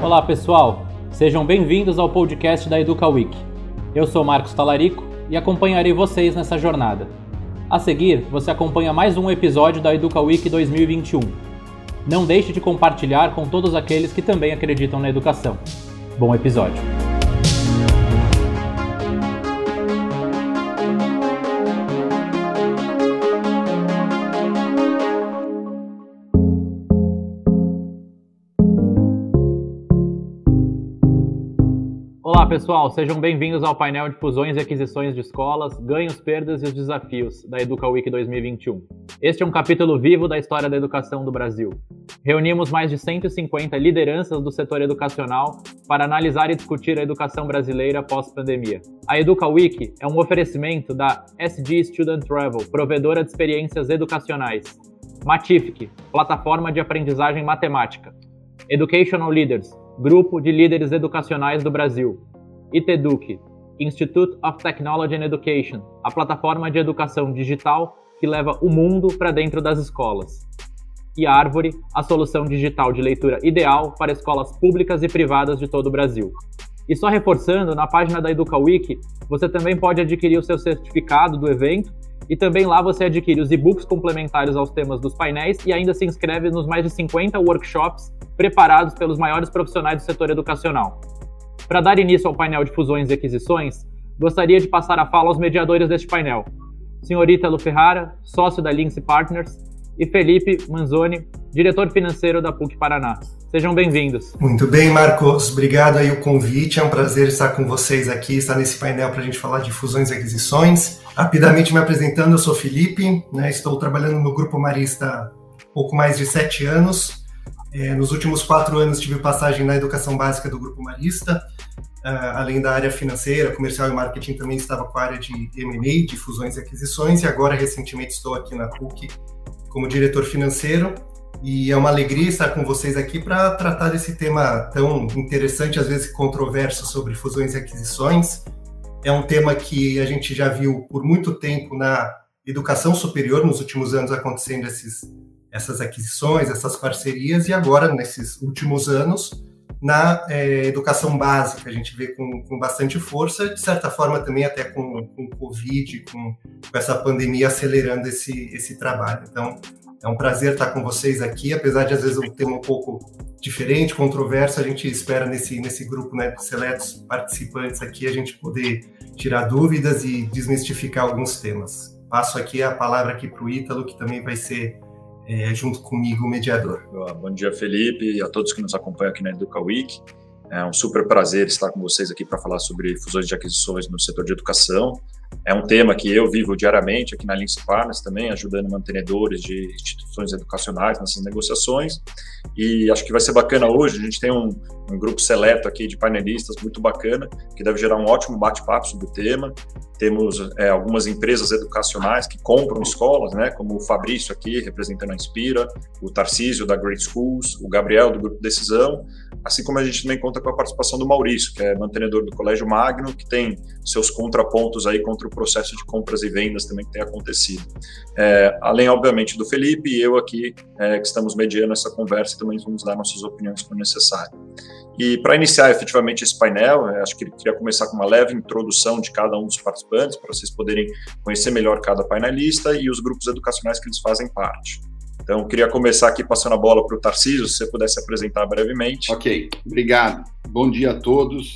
Olá pessoal, sejam bem-vindos ao podcast da Educa Week. Eu sou Marcos Talarico e acompanharei vocês nessa jornada. A seguir, você acompanha mais um episódio da Educa Week 2021. Não deixe de compartilhar com todos aqueles que também acreditam na educação. Bom episódio! Pessoal, sejam bem-vindos ao painel de fusões e aquisições de escolas, ganhos, perdas e os desafios da Educa Week 2021. Este é um capítulo vivo da história da educação do Brasil. Reunimos mais de 150 lideranças do setor educacional para analisar e discutir a educação brasileira pós-pandemia. A Educa Week é um oferecimento da SG Student Travel, provedora de experiências educacionais, Matific, plataforma de aprendizagem matemática, Educational Leaders, grupo de líderes educacionais do Brasil, ITEDUC, Institute of Technology and Education, a plataforma de educação digital que leva o mundo para dentro das escolas. E Árvore, a solução digital de leitura ideal para escolas públicas e privadas de todo o Brasil. E só reforçando, na página da EducaWiki, você também pode adquirir o seu certificado do evento e também lá você adquire os e-books complementares aos temas dos painéis e ainda se inscreve nos mais de 50 workshops preparados pelos maiores profissionais do setor educacional. Para dar início ao painel de fusões e aquisições, gostaria de passar a fala aos mediadores deste painel. Senhor Ítalo Ferrara, sócio da Lince Partners, e Felipe Manzoni, diretor financeiro da PUC Paraná. Sejam bem-vindos. Muito bem, Marcos. Obrigado aí o convite. É um prazer estar com vocês aqui, estar nesse painel para a gente falar de fusões e aquisições. Rapidamente me apresentando, eu sou Felipe, né, estou trabalhando no Grupo Marista há pouco mais de sete anos. É, nos últimos quatro anos tive passagem na educação básica do Grupo Marista, uh, além da área financeira, comercial e marketing, também estava com a área de M&A, de fusões e aquisições, e agora recentemente estou aqui na PUC como diretor financeiro. E é uma alegria estar com vocês aqui para tratar desse tema tão interessante, às vezes controverso, sobre fusões e aquisições. É um tema que a gente já viu por muito tempo na educação superior, nos últimos anos acontecendo esses essas aquisições, essas parcerias, e agora, nesses últimos anos, na é, educação básica, a gente vê com, com, bastante força, de certa forma também até com, o Covid, com, com, essa pandemia acelerando esse, esse trabalho. Então, é um prazer estar com vocês aqui, apesar de às vezes um tema um pouco diferente, controverso, a gente espera nesse, nesse grupo né, de seletos participantes aqui a gente poder tirar dúvidas e desmistificar alguns temas. Passo aqui a palavra aqui para o Ítalo, que também vai ser é, junto comigo, o mediador. Bom dia, Felipe, e a todos que nos acompanham aqui na Educa Week. É um super prazer estar com vocês aqui para falar sobre fusões de aquisições no setor de educação. É um tema que eu vivo diariamente aqui na Lince Partners também, ajudando mantenedores de instituições educacionais nessas negociações. E acho que vai ser bacana hoje. A gente tem um, um grupo seleto aqui de painelistas muito bacana, que deve gerar um ótimo bate-papo sobre o tema. Temos é, algumas empresas educacionais que compram escolas, né, como o Fabrício aqui, representando a Inspira, o Tarcísio da Great Schools, o Gabriel do Grupo Decisão, assim como a gente também conta com a participação do Maurício, que é mantenedor do Colégio Magno, que tem seus contrapontos aí contra o processo de compras e vendas também que tem acontecido. É, além, obviamente, do Felipe e eu aqui, é, que estamos mediando essa conversa, também vamos dar nossas opiniões quando necessário. E para iniciar efetivamente esse painel, é, acho que queria começar com uma leve introdução de cada um dos participantes, para vocês poderem conhecer melhor cada painelista e os grupos educacionais que eles fazem parte. Então, queria começar aqui passando a bola para o Tarcísio, se você pudesse apresentar brevemente. Ok, obrigado. Bom dia a todos.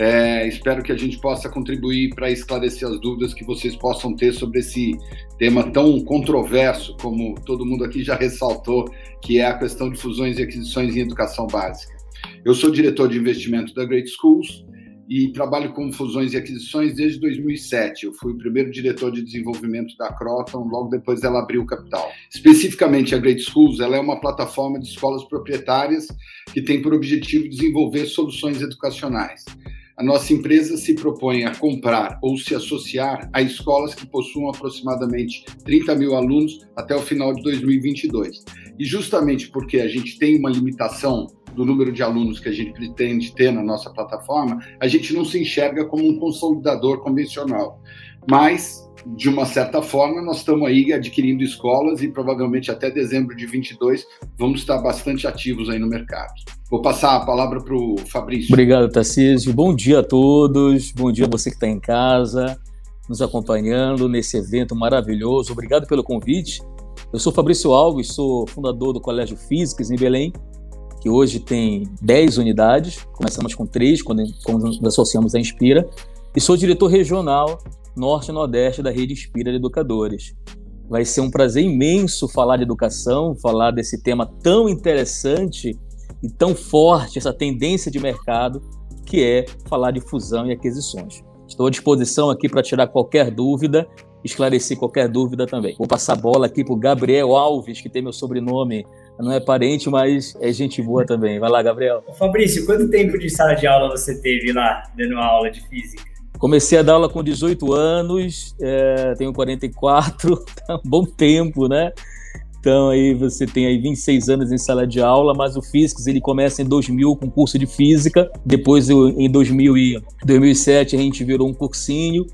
É, espero que a gente possa contribuir para esclarecer as dúvidas que vocês possam ter sobre esse tema tão controverso, como todo mundo aqui já ressaltou, que é a questão de fusões e aquisições em educação básica. Eu sou diretor de investimento da Great Schools e trabalho com fusões e aquisições desde 2007. Eu fui o primeiro diretor de desenvolvimento da Croton, logo depois ela abriu o capital. Especificamente, a Great Schools ela é uma plataforma de escolas proprietárias que tem por objetivo desenvolver soluções educacionais. A nossa empresa se propõe a comprar ou se associar a escolas que possuam aproximadamente 30 mil alunos até o final de 2022. E justamente porque a gente tem uma limitação do número de alunos que a gente pretende ter na nossa plataforma, a gente não se enxerga como um consolidador convencional. Mas, de uma certa forma, nós estamos aí adquirindo escolas e provavelmente até dezembro de 22 vamos estar bastante ativos aí no mercado. Vou passar a palavra para o Fabrício. Obrigado, Tarcísio. Bom dia a todos. Bom dia a você que está em casa, nos acompanhando nesse evento maravilhoso. Obrigado pelo convite. Eu sou Fabrício Alves, sou fundador do Colégio Físicas em Belém, que hoje tem 10 unidades. Começamos com três quando, quando nos associamos à Inspira. E sou diretor regional Norte e Nordeste da Rede Inspira de Educadores. Vai ser um prazer imenso falar de educação, falar desse tema tão interessante e tão forte, essa tendência de mercado, que é falar de fusão e aquisições. Estou à disposição aqui para tirar qualquer dúvida, esclarecer qualquer dúvida também. Vou passar a bola aqui para o Gabriel Alves, que tem meu sobrenome, não é parente, mas é gente boa também. Vai lá, Gabriel. Fabrício, quanto tempo de sala de aula você teve lá, dando aula de física? Comecei a dar aula com 18 anos, é, tenho 44, tá um bom tempo, né? Então aí você tem aí 26 anos em sala de aula, mas o Physics ele começa em 2000 com curso de física, depois em 2000 e 2007 a gente virou um cursinho,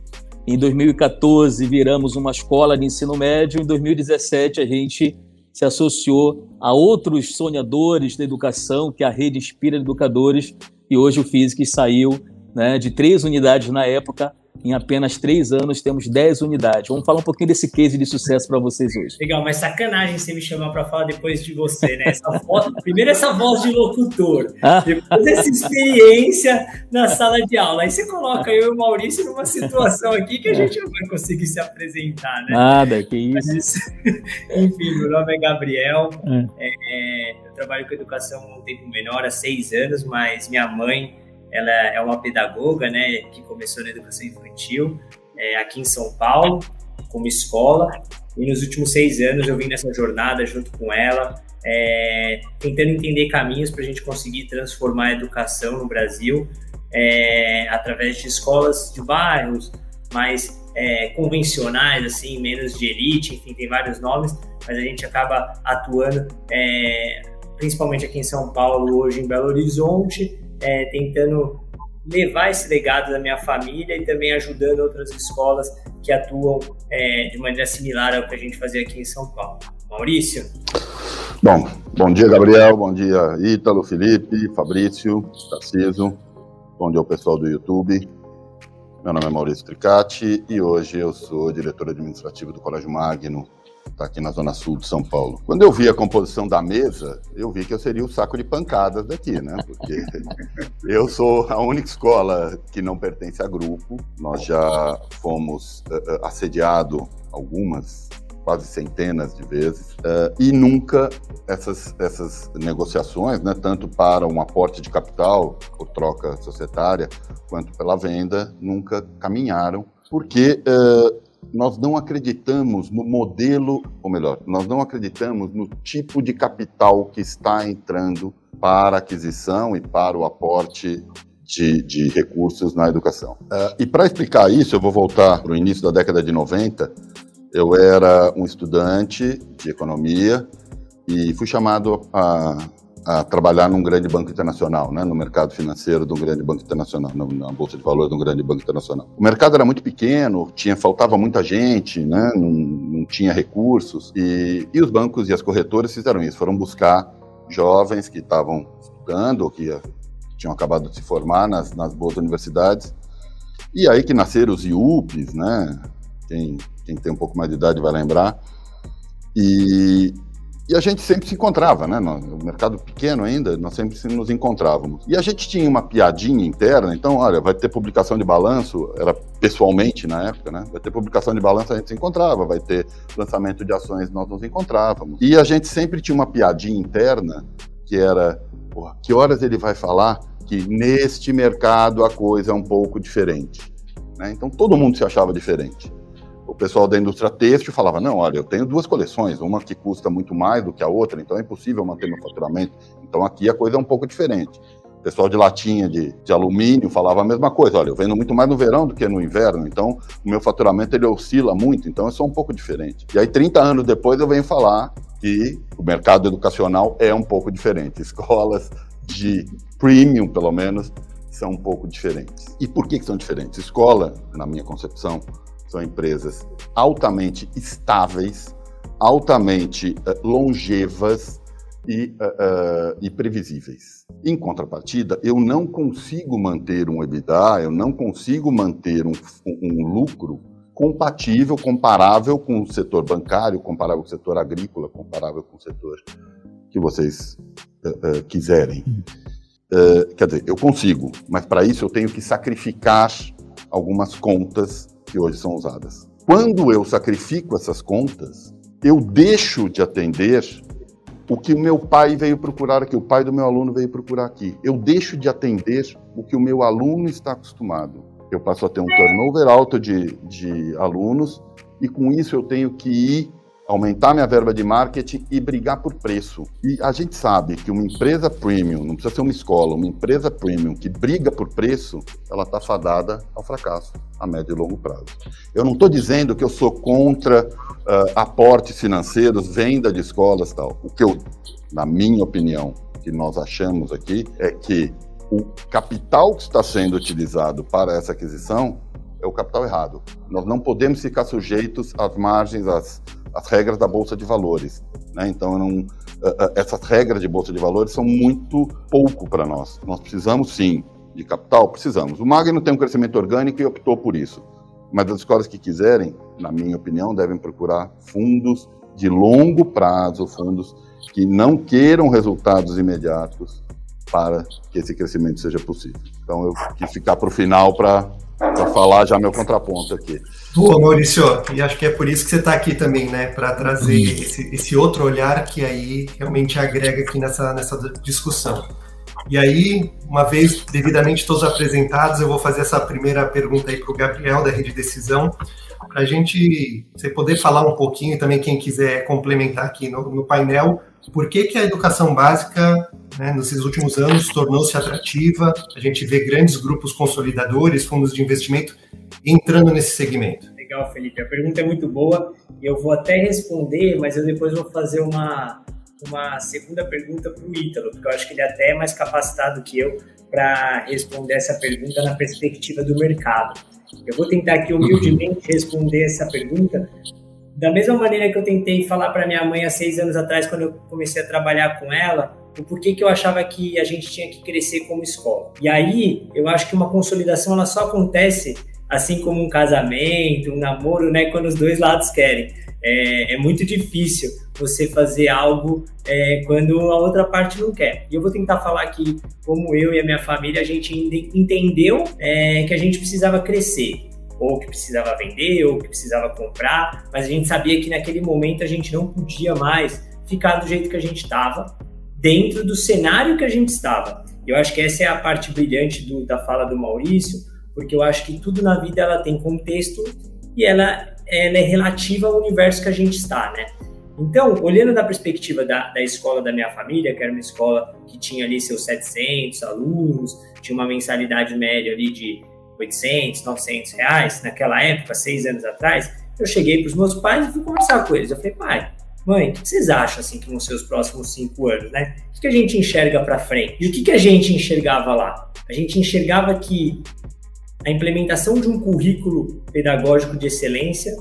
em 2014 viramos uma escola de ensino médio, em 2017 a gente se associou a outros sonhadores da educação, que é a Rede Inspira Educadores, e hoje o Physics saiu né, de três unidades na época em apenas três anos temos 10 unidades. Vamos falar um pouquinho desse case de sucesso para vocês hoje. Legal, mas sacanagem você me chamar para falar depois de você, né? Essa voz, primeiro essa voz de locutor, ah. depois essa experiência na sala de aula. Aí você coloca eu e o Maurício numa situação aqui que a gente não vai conseguir se apresentar, né? Nada, que isso. Mas, enfim, meu nome é Gabriel. É. É, eu trabalho com educação há um tempo menor, há seis anos, mas minha mãe ela é uma pedagoga, né, que começou na educação infantil é, aqui em São Paulo, como escola, e nos últimos seis anos eu vim nessa jornada junto com ela, é, tentando entender caminhos para a gente conseguir transformar a educação no Brasil é, através de escolas de bairros mais é, convencionais, assim, menos de elite, enfim, tem vários nomes, mas a gente acaba atuando é, principalmente aqui em São Paulo, hoje em Belo Horizonte, é, tentando levar esse legado da minha família e também ajudando outras escolas que atuam é, de maneira similar ao que a gente fazia aqui em São Paulo. Maurício? Bom, bom dia, Gabriel, bom dia, Ítalo, Felipe, Fabrício, Tarciso, bom dia ao pessoal do YouTube. Meu nome é Maurício Tricati e hoje eu sou diretor administrativo do Colégio Magno, está aqui na Zona Sul de São Paulo. Quando eu vi a composição da mesa, eu vi que eu seria o saco de pancadas daqui, né? Porque eu sou a única escola que não pertence a grupo. Nós já fomos uh, assediados algumas quase centenas de vezes, uh, e nunca essas, essas negociações, né, tanto para um aporte de capital por troca societária, quanto pela venda, nunca caminharam, porque uh, nós não acreditamos no modelo, ou melhor, nós não acreditamos no tipo de capital que está entrando para aquisição e para o aporte de, de recursos na educação. Uh, e para explicar isso, eu vou voltar para o início da década de 90. Eu era um estudante de economia e fui chamado a a trabalhar num grande banco internacional, né, no mercado financeiro de um grande banco internacional, na bolsa de valores de um grande banco internacional. O mercado era muito pequeno, tinha faltava muita gente, né, não, não tinha recursos e, e os bancos e as corretoras fizeram isso, foram buscar jovens que estavam estudando ou que tinham acabado de se formar nas, nas boas universidades e aí que nasceram os IUPs, né? Quem, quem tem um pouco mais de idade vai lembrar. E, e a gente sempre se encontrava, né? No mercado pequeno ainda, nós sempre nos encontrávamos. E a gente tinha uma piadinha interna, então, olha, vai ter publicação de balanço, era pessoalmente na época, né? Vai ter publicação de balanço, a gente se encontrava, vai ter lançamento de ações, nós nos encontrávamos. E a gente sempre tinha uma piadinha interna, que era, porra, que horas ele vai falar que neste mercado a coisa é um pouco diferente? Né? Então todo mundo se achava diferente pessoal da indústria têxtil falava: não, olha, eu tenho duas coleções, uma que custa muito mais do que a outra, então é impossível manter meu faturamento. Então aqui a coisa é um pouco diferente. O pessoal de latinha de, de alumínio falava a mesma coisa: olha, eu vendo muito mais no verão do que no inverno, então o meu faturamento ele oscila muito, então é só um pouco diferente. E aí, 30 anos depois, eu venho falar que o mercado educacional é um pouco diferente. Escolas de premium, pelo menos, são um pouco diferentes. E por que, que são diferentes? Escola, na minha concepção, são empresas altamente estáveis, altamente uh, longevas, e, uh, e, previsíveis. Em contrapartida, eu não consigo manter um EBITDA, eu não consigo manter um, um lucro compatível, comparável com o setor bancário, comparável com o setor agrícola, comparável com o setor que vocês uh, uh, quiserem. Uh, quer dizer, eu consigo, mas para isso eu tenho que sacrificar algumas contas que hoje são usadas. Quando eu sacrifico essas contas, eu deixo de atender o que o meu pai veio procurar aqui, o pai do meu aluno veio procurar aqui. Eu deixo de atender o que o meu aluno está acostumado eu passo a ter um turnover alto de, de alunos e com isso eu tenho que ir aumentar minha verba de marketing e brigar por preço. E a gente sabe que uma empresa premium, não precisa ser uma escola, uma empresa premium que briga por preço, ela está fadada ao fracasso a médio e longo prazo. Eu não estou dizendo que eu sou contra uh, aportes financeiros, venda de escolas tal. O que eu, na minha opinião, que nós achamos aqui é que o capital que está sendo utilizado para essa aquisição é o capital errado. Nós não podemos ficar sujeitos às margens, às, às regras da Bolsa de Valores. Né? Então, não, uh, uh, essas regras de Bolsa de Valores são muito pouco para nós. Nós precisamos, sim, de capital? Precisamos. O Magno tem um crescimento orgânico e optou por isso. Mas as escolas que quiserem, na minha opinião, devem procurar fundos de longo prazo, fundos que não queiram resultados imediatos, para que esse crescimento seja possível. Então eu quis ficar para o final para falar já meu contraponto aqui. Boa, Maurício, e acho que é por isso que você está aqui também, né, para trazer esse, esse, outro olhar que aí realmente agrega aqui nessa, nessa discussão. E aí, uma vez devidamente todos apresentados, eu vou fazer essa primeira pergunta aí para o Gabriel da Rede Decisão, para a gente você poder falar um pouquinho e também quem quiser complementar aqui no, no painel, por que, que a educação básica, né, nesses últimos anos, tornou-se atrativa? A gente vê grandes grupos consolidadores, fundos de investimento entrando nesse segmento. Legal, Felipe. A pergunta é muito boa eu vou até responder, mas eu depois vou fazer uma, uma segunda pergunta para o Ítalo, porque eu acho que ele é até mais capacitado que eu para responder essa pergunta na perspectiva do mercado. Eu vou tentar aqui humildemente responder essa pergunta da mesma maneira que eu tentei falar para minha mãe há seis anos atrás, quando eu comecei a trabalhar com ela, o porquê que eu achava que a gente tinha que crescer como escola. E aí, eu acho que uma consolidação ela só acontece assim como um casamento, um namoro, né, quando os dois lados querem. É, é muito difícil você fazer algo é, quando a outra parte não quer. E eu vou tentar falar aqui como eu e a minha família a gente entendeu é, que a gente precisava crescer ou que precisava vender, ou que precisava comprar, mas a gente sabia que naquele momento a gente não podia mais ficar do jeito que a gente estava, dentro do cenário que a gente estava. Eu acho que essa é a parte brilhante do, da fala do Maurício, porque eu acho que tudo na vida ela tem contexto e ela, ela é relativa ao universo que a gente está, né? Então, olhando da perspectiva da, da escola da minha família, que era uma escola que tinha ali seus 700 alunos, tinha uma mensalidade média ali de 800, 900 reais, naquela época, seis anos atrás, eu cheguei para os meus pais e fui conversar com eles. Eu falei, pai, mãe, o que vocês acham assim que vão ser os próximos cinco anos, né? O que a gente enxerga para frente? E o que a gente enxergava lá? A gente enxergava que a implementação de um currículo pedagógico de excelência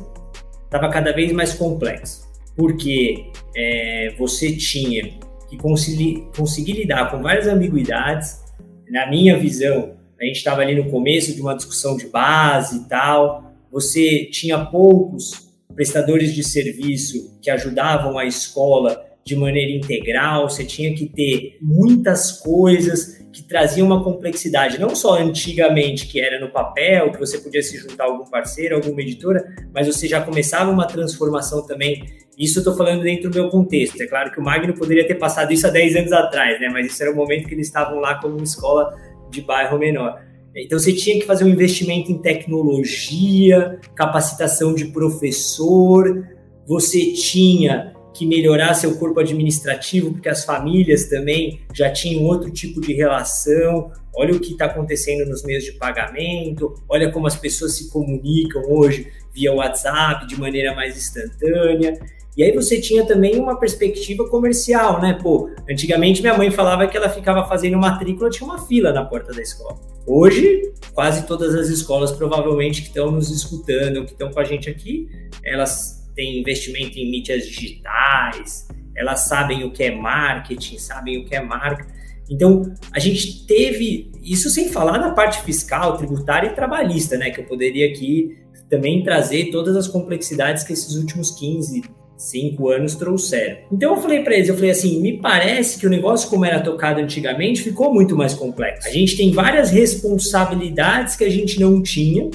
estava cada vez mais complexo, porque é, você tinha que conseguir, conseguir lidar com várias ambiguidades. Na minha visão, a gente estava ali no começo de uma discussão de base e tal, você tinha poucos prestadores de serviço que ajudavam a escola de maneira integral, você tinha que ter muitas coisas que traziam uma complexidade, não só antigamente, que era no papel, que você podia se juntar a algum parceiro, alguma editora, mas você já começava uma transformação também. Isso eu estou falando dentro do meu contexto. É claro que o Magno poderia ter passado isso há 10 anos atrás, né? mas isso era o momento que eles estavam lá como escola de bairro menor. Então você tinha que fazer um investimento em tecnologia, capacitação de professor, você tinha que melhorar seu corpo administrativo, porque as famílias também já tinham outro tipo de relação. Olha o que está acontecendo nos meios de pagamento, olha como as pessoas se comunicam hoje via WhatsApp de maneira mais instantânea. E aí você tinha também uma perspectiva comercial, né? Pô, antigamente minha mãe falava que ela ficava fazendo matrícula, tinha uma fila na porta da escola. Hoje, quase todas as escolas provavelmente que estão nos escutando, que estão com a gente aqui, elas têm investimento em mídias digitais, elas sabem o que é marketing, sabem o que é marca. Então, a gente teve, isso sem falar na parte fiscal, tributária e trabalhista, né? Que eu poderia aqui também trazer todas as complexidades que esses últimos 15, 5 anos trouxeram. Então eu falei para eles, eu falei assim, me parece que o negócio como era tocado antigamente ficou muito mais complexo. A gente tem várias responsabilidades que a gente não tinha,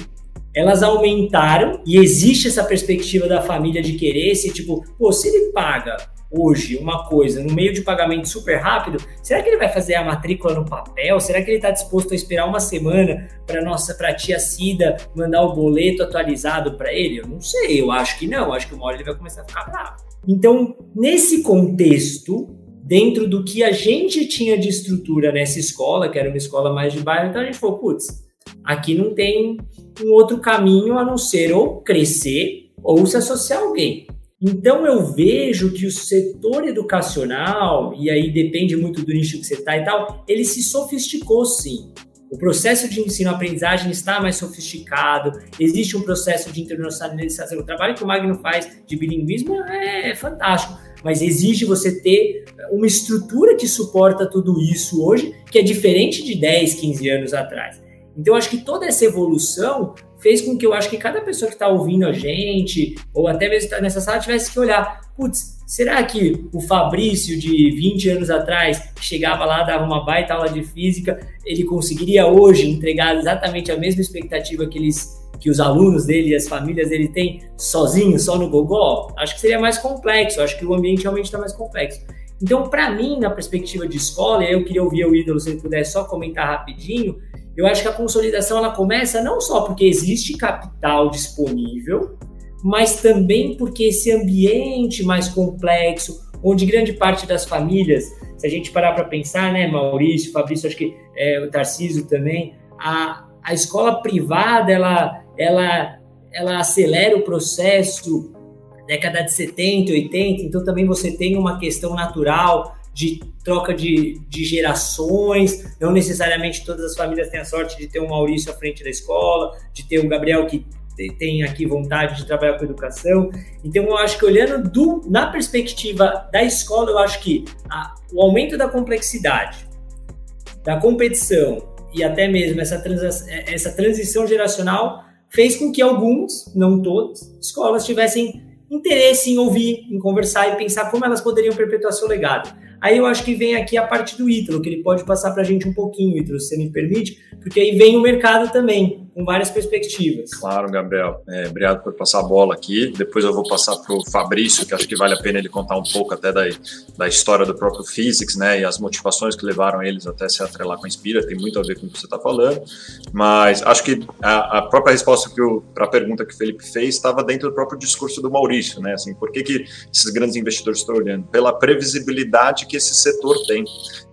elas aumentaram e existe essa perspectiva da família de querer se tipo, pô, se ele paga hoje uma coisa no meio de pagamento super rápido, será que ele vai fazer a matrícula no papel? Será que ele está disposto a esperar uma semana para nossa para tia Cida mandar o boleto atualizado para ele? Eu não sei, eu acho que não, eu acho que uma hora ele vai começar a ficar bravo. Então, nesse contexto, dentro do que a gente tinha de estrutura nessa escola, que era uma escola mais de bairro, então a gente falou, putz, aqui não tem um outro caminho a não ser ou crescer ou se associar a alguém. Então eu vejo que o setor educacional, e aí depende muito do nicho que você está e tal, ele se sofisticou sim. O processo de ensino-aprendizagem está mais sofisticado, existe um processo de internacionalização. O trabalho que o Magno faz de bilinguismo é fantástico, mas exige você ter uma estrutura que suporta tudo isso hoje, que é diferente de 10, 15 anos atrás. Então, acho que toda essa evolução fez com que eu acho que cada pessoa que está ouvindo a gente, ou até mesmo está nessa sala, tivesse que olhar, putz, será que o Fabrício de 20 anos atrás, que chegava lá, dava uma baita aula de física, ele conseguiria hoje entregar exatamente a mesma expectativa que eles que os alunos dele e as famílias dele têm sozinho, só no Gogol? Acho que seria mais complexo, acho que o ambiente realmente está mais complexo. Então, para mim, na perspectiva de escola, eu queria ouvir o ídolo, se ele puder só comentar rapidinho, eu acho que a consolidação ela começa não só porque existe capital disponível, mas também porque esse ambiente mais complexo, onde grande parte das famílias, se a gente parar para pensar, né, Maurício, Fabrício, acho que é, o Tarcísio também, a, a escola privada ela, ela, ela acelera o processo década de 70, 80, então também você tem uma questão natural de troca de, de gerações, não necessariamente todas as famílias têm a sorte de ter um Maurício à frente da escola, de ter um Gabriel que tem aqui vontade de trabalhar com educação. Então, eu acho que olhando do, na perspectiva da escola, eu acho que a, o aumento da complexidade, da competição e até mesmo essa, trans, essa transição geracional fez com que alguns, não todas, escolas tivessem interesse em ouvir, em conversar e pensar como elas poderiam perpetuar seu legado. Aí eu acho que vem aqui a parte do Ítalo, que ele pode passar para a gente um pouquinho, Ítalo, se você me permite, porque aí vem o mercado também, com várias perspectivas. Claro, Gabriel. É, obrigado por passar a bola aqui. Depois eu vou passar para o Fabrício, que acho que vale a pena ele contar um pouco até da, da história do próprio Physics, né, e as motivações que levaram eles até se atrelar com a Inspira, tem muito a ver com o que você está falando. Mas acho que a, a própria resposta para a pergunta que o Felipe fez estava dentro do próprio discurso do Maurício, né, assim, por que, que esses grandes investidores estão olhando? Pela previsibilidade que esse setor tem.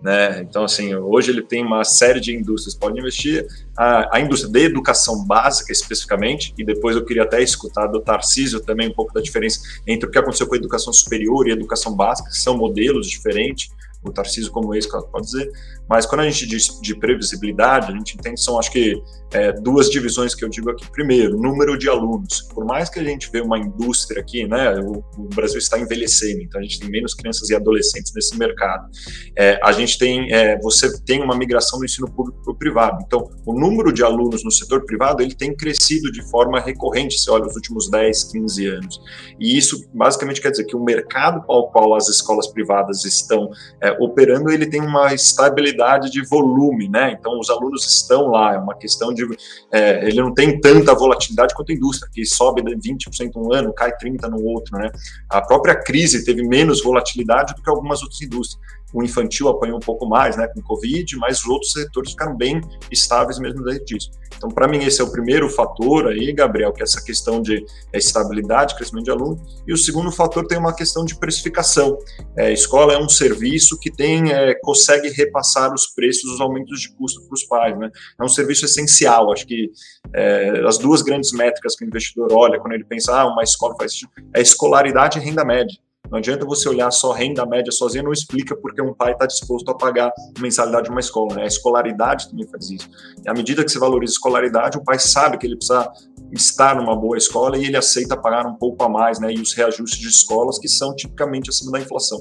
Né? Então, assim, hoje ele tem uma série de indústrias que podem investir, a, a, indústria de educação básica especificamente, e depois eu queria até escutar do Tarcísio também um pouco da diferença entre o que aconteceu com a educação superior e a educação básica, que são modelos diferentes, o Tarcísio como ex pode dizer, mas quando a gente diz de previsibilidade, a gente entende são, acho que, é, duas divisões que eu digo aqui. Primeiro, número de alunos. Por mais que a gente vê uma indústria aqui, né, o, o Brasil está envelhecendo, então a gente tem menos crianças e adolescentes nesse mercado. É, a gente tem, é, você tem uma migração do ensino público para o privado. Então, o número de alunos no setor privado, ele tem crescido de forma recorrente, se olha, os últimos 10, 15 anos. E isso, basicamente, quer dizer que o mercado ao qual as escolas privadas estão é, operando, ele tem uma estabilidade de volume, né? Então os alunos estão lá, é uma questão de é, ele não tem tanta volatilidade quanto a indústria, que sobe 20% um ano, cai 30 no outro, né? A própria crise teve menos volatilidade do que algumas outras indústrias o infantil apanhou um pouco mais, né, com Covid, mas os outros setores ficaram bem estáveis mesmo desde disso. Então, para mim, esse é o primeiro fator aí, Gabriel, que é essa questão de é, estabilidade, crescimento de aluno. E o segundo fator tem uma questão de precificação. É, escola é um serviço que tem, é, consegue repassar os preços, os aumentos de custo para os pais, né? É um serviço essencial. Acho que é, as duas grandes métricas que o investidor olha quando ele pensa, ah, uma escola faz isso, é escolaridade e renda média. Não adianta você olhar só renda média sozinha, não explica porque um pai está disposto a pagar mensalidade de uma escola. Né? A escolaridade também faz isso. E à medida que você valoriza a escolaridade, o pai sabe que ele precisa estar numa boa escola e ele aceita pagar um pouco a mais, né? E os reajustes de escolas que são tipicamente acima da inflação.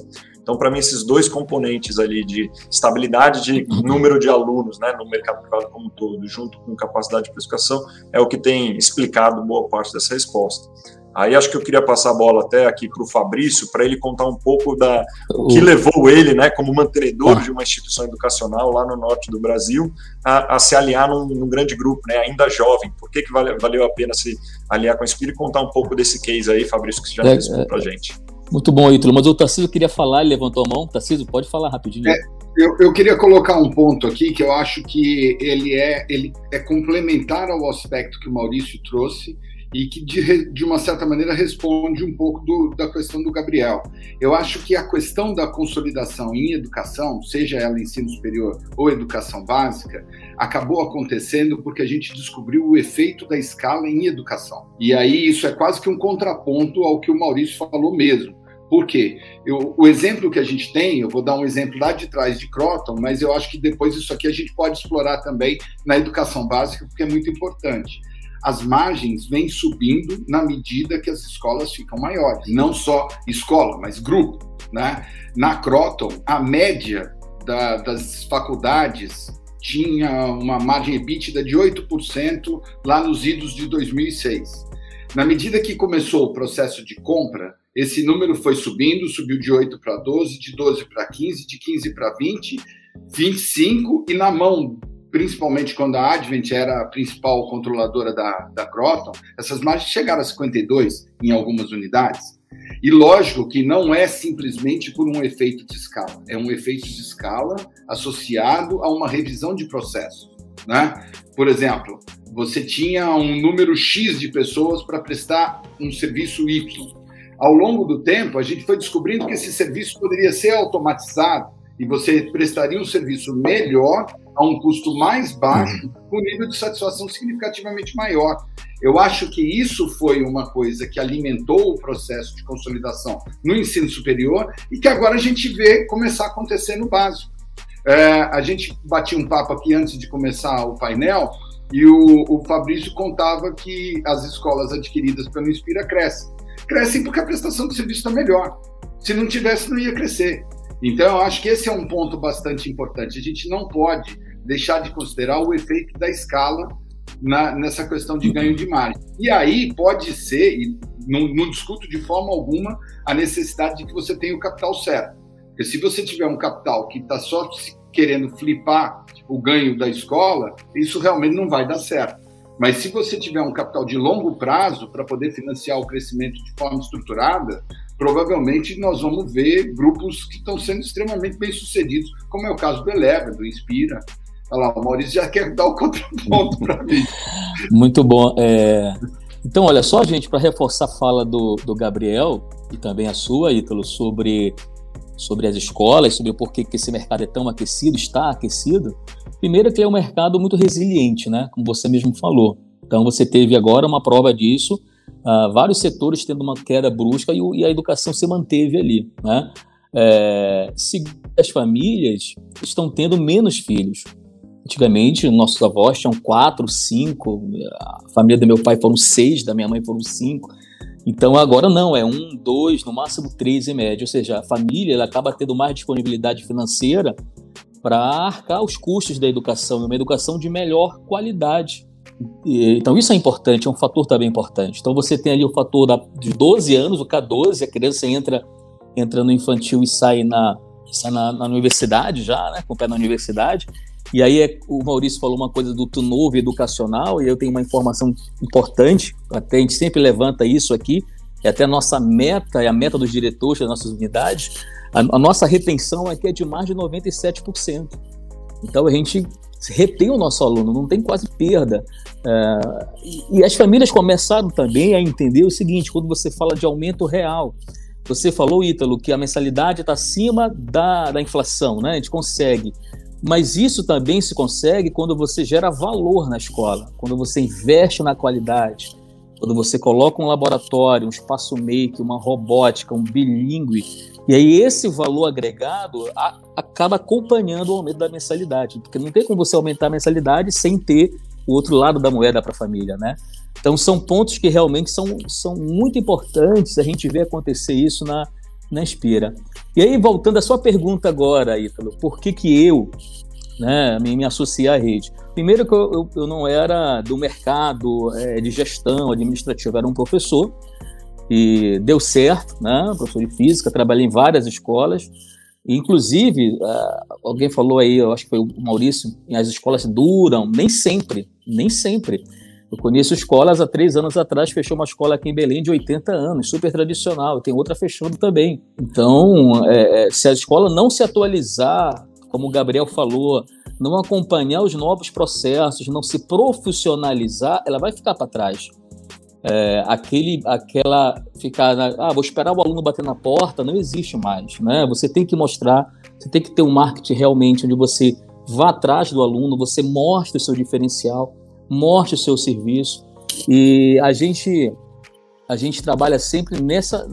Então, para mim, esses dois componentes ali de estabilidade de número de alunos, né, no mercado privado como um todo, junto com capacidade de precificação, é o que tem explicado boa parte dessa resposta. Aí acho que eu queria passar a bola até aqui para o Fabrício, para ele contar um pouco da o que levou ele, né, como mantenedor de uma instituição educacional lá no norte do Brasil, a, a se aliar num, num, grande grupo, né, ainda jovem. Por que, que vale, valeu a pena se aliar com a Espírito e contar um pouco desse case aí, Fabrício, que você já é, respondeu para a gente. Muito bom, Ítalo. Mas o Tarcísio queria falar, ele levantou a mão. Tarcísio, pode falar rapidinho. É, eu, eu, queria colocar um ponto aqui que eu acho que ele é, ele é complementar ao aspecto que o Maurício trouxe e que de, de uma certa maneira responde um pouco do, da questão do Gabriel. Eu acho que a questão da consolidação em educação, seja ela ensino superior ou educação básica, acabou acontecendo porque a gente descobriu o efeito da escala em educação. E aí isso é quase que um contraponto ao que o Maurício falou mesmo. Por quê? Eu, o exemplo que a gente tem, eu vou dar um exemplo lá de trás de Croton, mas eu acho que depois isso aqui a gente pode explorar também na educação básica, porque é muito importante as margens vêm subindo na medida que as escolas ficam maiores. Não só escola, mas grupo. Né? Na Croton, a média da, das faculdades tinha uma margem EBITDA de 8% lá nos idos de 2006. Na medida que começou o processo de compra, esse número foi subindo, subiu de 8 para 12, de 12 para 15, de 15 para 20, 25, e na mão principalmente quando a Advent era a principal controladora da, da Croton, essas margens chegaram a 52 em algumas unidades. E lógico que não é simplesmente por um efeito de escala, é um efeito de escala associado a uma revisão de processo. Né? Por exemplo, você tinha um número X de pessoas para prestar um serviço Y. Ao longo do tempo, a gente foi descobrindo que esse serviço poderia ser automatizado e você prestaria um serviço melhor a um custo mais baixo, uhum. com um nível de satisfação significativamente maior. Eu acho que isso foi uma coisa que alimentou o processo de consolidação no ensino superior e que agora a gente vê começar a acontecer no básico. É, a gente batia um papo aqui antes de começar o painel e o, o Fabrício contava que as escolas adquiridas pelo Inspira crescem. Crescem porque a prestação do serviço está melhor. Se não tivesse, não ia crescer. Então, eu acho que esse é um ponto bastante importante. A gente não pode deixar de considerar o efeito da escala na, nessa questão de ganho de margem. E aí pode ser, e não, não discuto de forma alguma, a necessidade de que você tenha o capital certo. Porque se você tiver um capital que está só querendo flipar o ganho da escola, isso realmente não vai dar certo. Mas se você tiver um capital de longo prazo para poder financiar o crescimento de forma estruturada, provavelmente nós vamos ver grupos que estão sendo extremamente bem sucedidos, como é o caso do Eleva, do Inspira, Olha lá, o Maurício já quer dar o contraponto para mim. Muito bom. É... Então, olha só, gente, para reforçar a fala do, do Gabriel e também a sua, Ítalo, sobre, sobre as escolas, sobre o porquê que esse mercado é tão aquecido, está aquecido. Primeiro que é um mercado muito resiliente, né? Como você mesmo falou. Então, você teve agora uma prova disso, uh, vários setores tendo uma queda brusca e, e a educação se manteve ali, né? É, as famílias estão tendo menos filhos. Antigamente, nossos avós tinham quatro, cinco, a família do meu pai foram seis, da minha mãe foram cinco. Então agora não, é um, dois, no máximo três em média. Ou seja, a família ela acaba tendo mais disponibilidade financeira para arcar os custos da educação, uma educação de melhor qualidade. Então isso é importante, é um fator também importante. Então você tem ali o fator da, de 12 anos, o K12, a criança entra, entra no infantil e sai na, sai na, na universidade já, né, com o pé na universidade. E aí é, o Maurício falou uma coisa do turnover educacional, e eu tenho uma informação importante, até a gente sempre levanta isso aqui, é até a nossa meta, é a meta dos diretores das nossas unidades, a, a nossa retenção aqui é de mais de 97%. Então a gente retém o nosso aluno, não tem quase perda. É, e, e as famílias começaram também a entender o seguinte: quando você fala de aumento real, você falou, Ítalo, que a mensalidade está acima da, da inflação, né? A gente consegue mas isso também se consegue quando você gera valor na escola, quando você investe na qualidade, quando você coloca um laboratório, um espaço make, uma robótica, um bilíngue, e aí esse valor agregado a, acaba acompanhando o aumento da mensalidade, porque não tem como você aumentar a mensalidade sem ter o outro lado da moeda para a família, né? Então são pontos que realmente são, são muito importantes a gente ver acontecer isso na, na Inspira. E aí, voltando à sua pergunta agora, Ítalo, por que que eu né, me, me associei à rede? Primeiro que eu, eu, eu não era do mercado é, de gestão administrativa, era um professor, e deu certo, né, professor de física, trabalhei em várias escolas, Inclusive, uh, alguém falou aí, eu acho que foi o Maurício, as escolas duram, nem sempre, nem sempre. Eu conheço escolas há três anos atrás, fechou uma escola aqui em Belém de 80 anos, super tradicional, tem outra fechando também. Então, é, é, se a escola não se atualizar, como o Gabriel falou, não acompanhar os novos processos, não se profissionalizar, ela vai ficar para trás é, aquele, aquela ficar, na, ah, vou esperar o aluno bater na porta, não existe mais, né? Você tem que mostrar, você tem que ter um marketing realmente onde você vá atrás do aluno, você mostre o seu diferencial, mostre o seu serviço e a gente a gente trabalha sempre nessa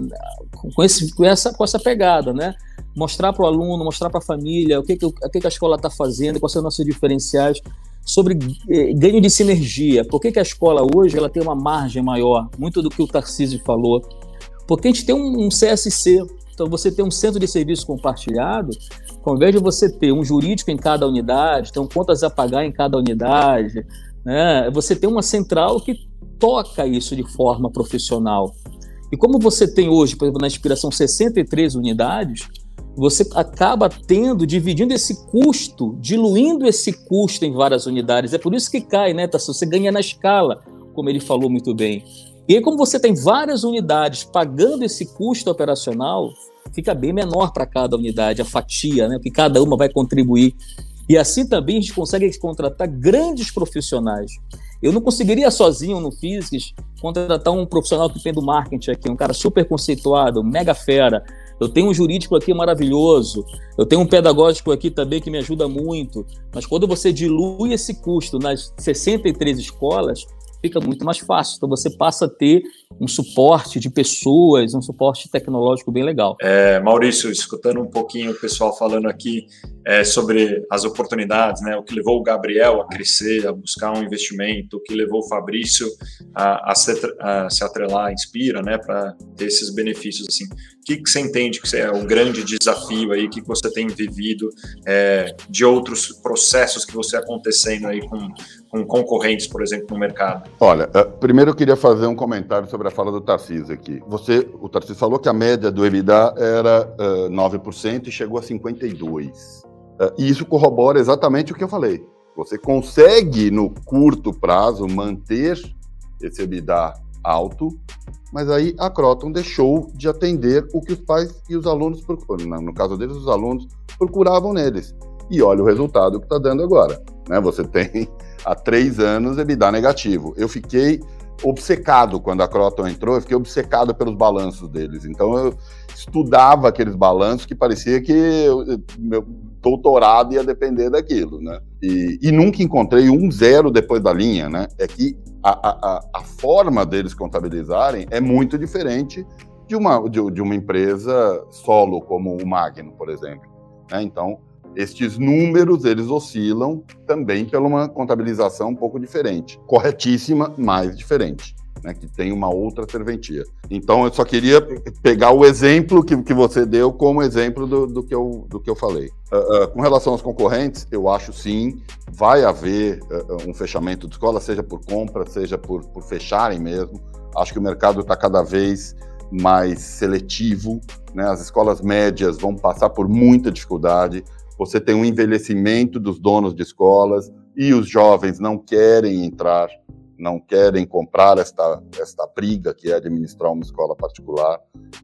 com, esse, com essa com essa pegada, né? Mostrar para o aluno, mostrar para a família o que, que, o que a escola está fazendo, quais são os nossos diferenciais sobre eh, ganho de sinergia. Por que, que a escola hoje ela tem uma margem maior? Muito do que o Tarcísio falou. Porque a gente tem um, CSC, então você tem um centro de serviço compartilhado, ao invés de você ter um jurídico em cada unidade, ter um contas a pagar em cada unidade, né, você tem uma central que toca isso de forma profissional. E como você tem hoje, por exemplo, na Inspiração 63 unidades, você acaba tendo, dividindo esse custo, diluindo esse custo em várias unidades. É por isso que cai, né, Tassi? Você ganha na escala, como ele falou muito bem. E aí, como você tem várias unidades pagando esse custo operacional, fica bem menor para cada unidade, a fatia, né? Porque cada uma vai contribuir. E assim também a gente consegue contratar grandes profissionais. Eu não conseguiria sozinho no Physics contratar um profissional que tem do marketing aqui, um cara super conceituado, mega fera, eu tenho um jurídico aqui maravilhoso, eu tenho um pedagógico aqui também que me ajuda muito, mas quando você dilui esse custo nas 63 escolas, fica muito mais fácil. Então você passa a ter um suporte de pessoas, um suporte tecnológico bem legal. É, Maurício, escutando um pouquinho o pessoal falando aqui é, sobre as oportunidades, né, o que levou o Gabriel a crescer, a buscar um investimento, o que levou o Fabrício a, a, se, a se, atrelar, inspira, né, para ter esses benefícios assim. Que, que, você entende que é o grande desafio aí que você tem vivido é, de outros processos que você acontecendo aí com, com concorrentes, por exemplo, no mercado? Olha, eh, primeiro eu queria fazer um comentário sobre a fala do Tarcísio aqui. Você, o Tarcísio falou que a média do EBITDA era uh, eh, 9% e chegou a 52%. Uh, e isso corrobora exatamente o que eu falei. Você consegue, no curto prazo, manter esse EBITDA alto, mas aí a Croton deixou de atender o que os pais e os alunos, no caso deles, os alunos procuravam neles. E olha o resultado que está dando agora. Né? Você tem há três anos ele dá negativo. Eu fiquei obcecado quando a Croton entrou, eu fiquei obcecado pelos balanços deles. Então eu estudava aqueles balanços que parecia que eu, meu doutorado ia depender daquilo, né? E, e nunca encontrei um zero depois da linha, né? É que a, a, a forma deles contabilizarem é muito diferente de uma, de, de uma empresa solo como o Magno, por exemplo. Né? Então, estes números, eles oscilam também pela uma contabilização um pouco diferente. Corretíssima, mas diferente. Né, que tem uma outra serventia. Então, eu só queria pegar o exemplo que, que você deu como exemplo do, do, que, eu, do que eu falei. Uh, uh, com relação aos concorrentes, eu acho sim, vai haver uh, um fechamento de escola, seja por compra, seja por, por fecharem mesmo. Acho que o mercado está cada vez mais seletivo, né? as escolas médias vão passar por muita dificuldade, você tem um envelhecimento dos donos de escolas e os jovens não querem entrar, não querem comprar esta, esta briga que é administrar uma escola particular.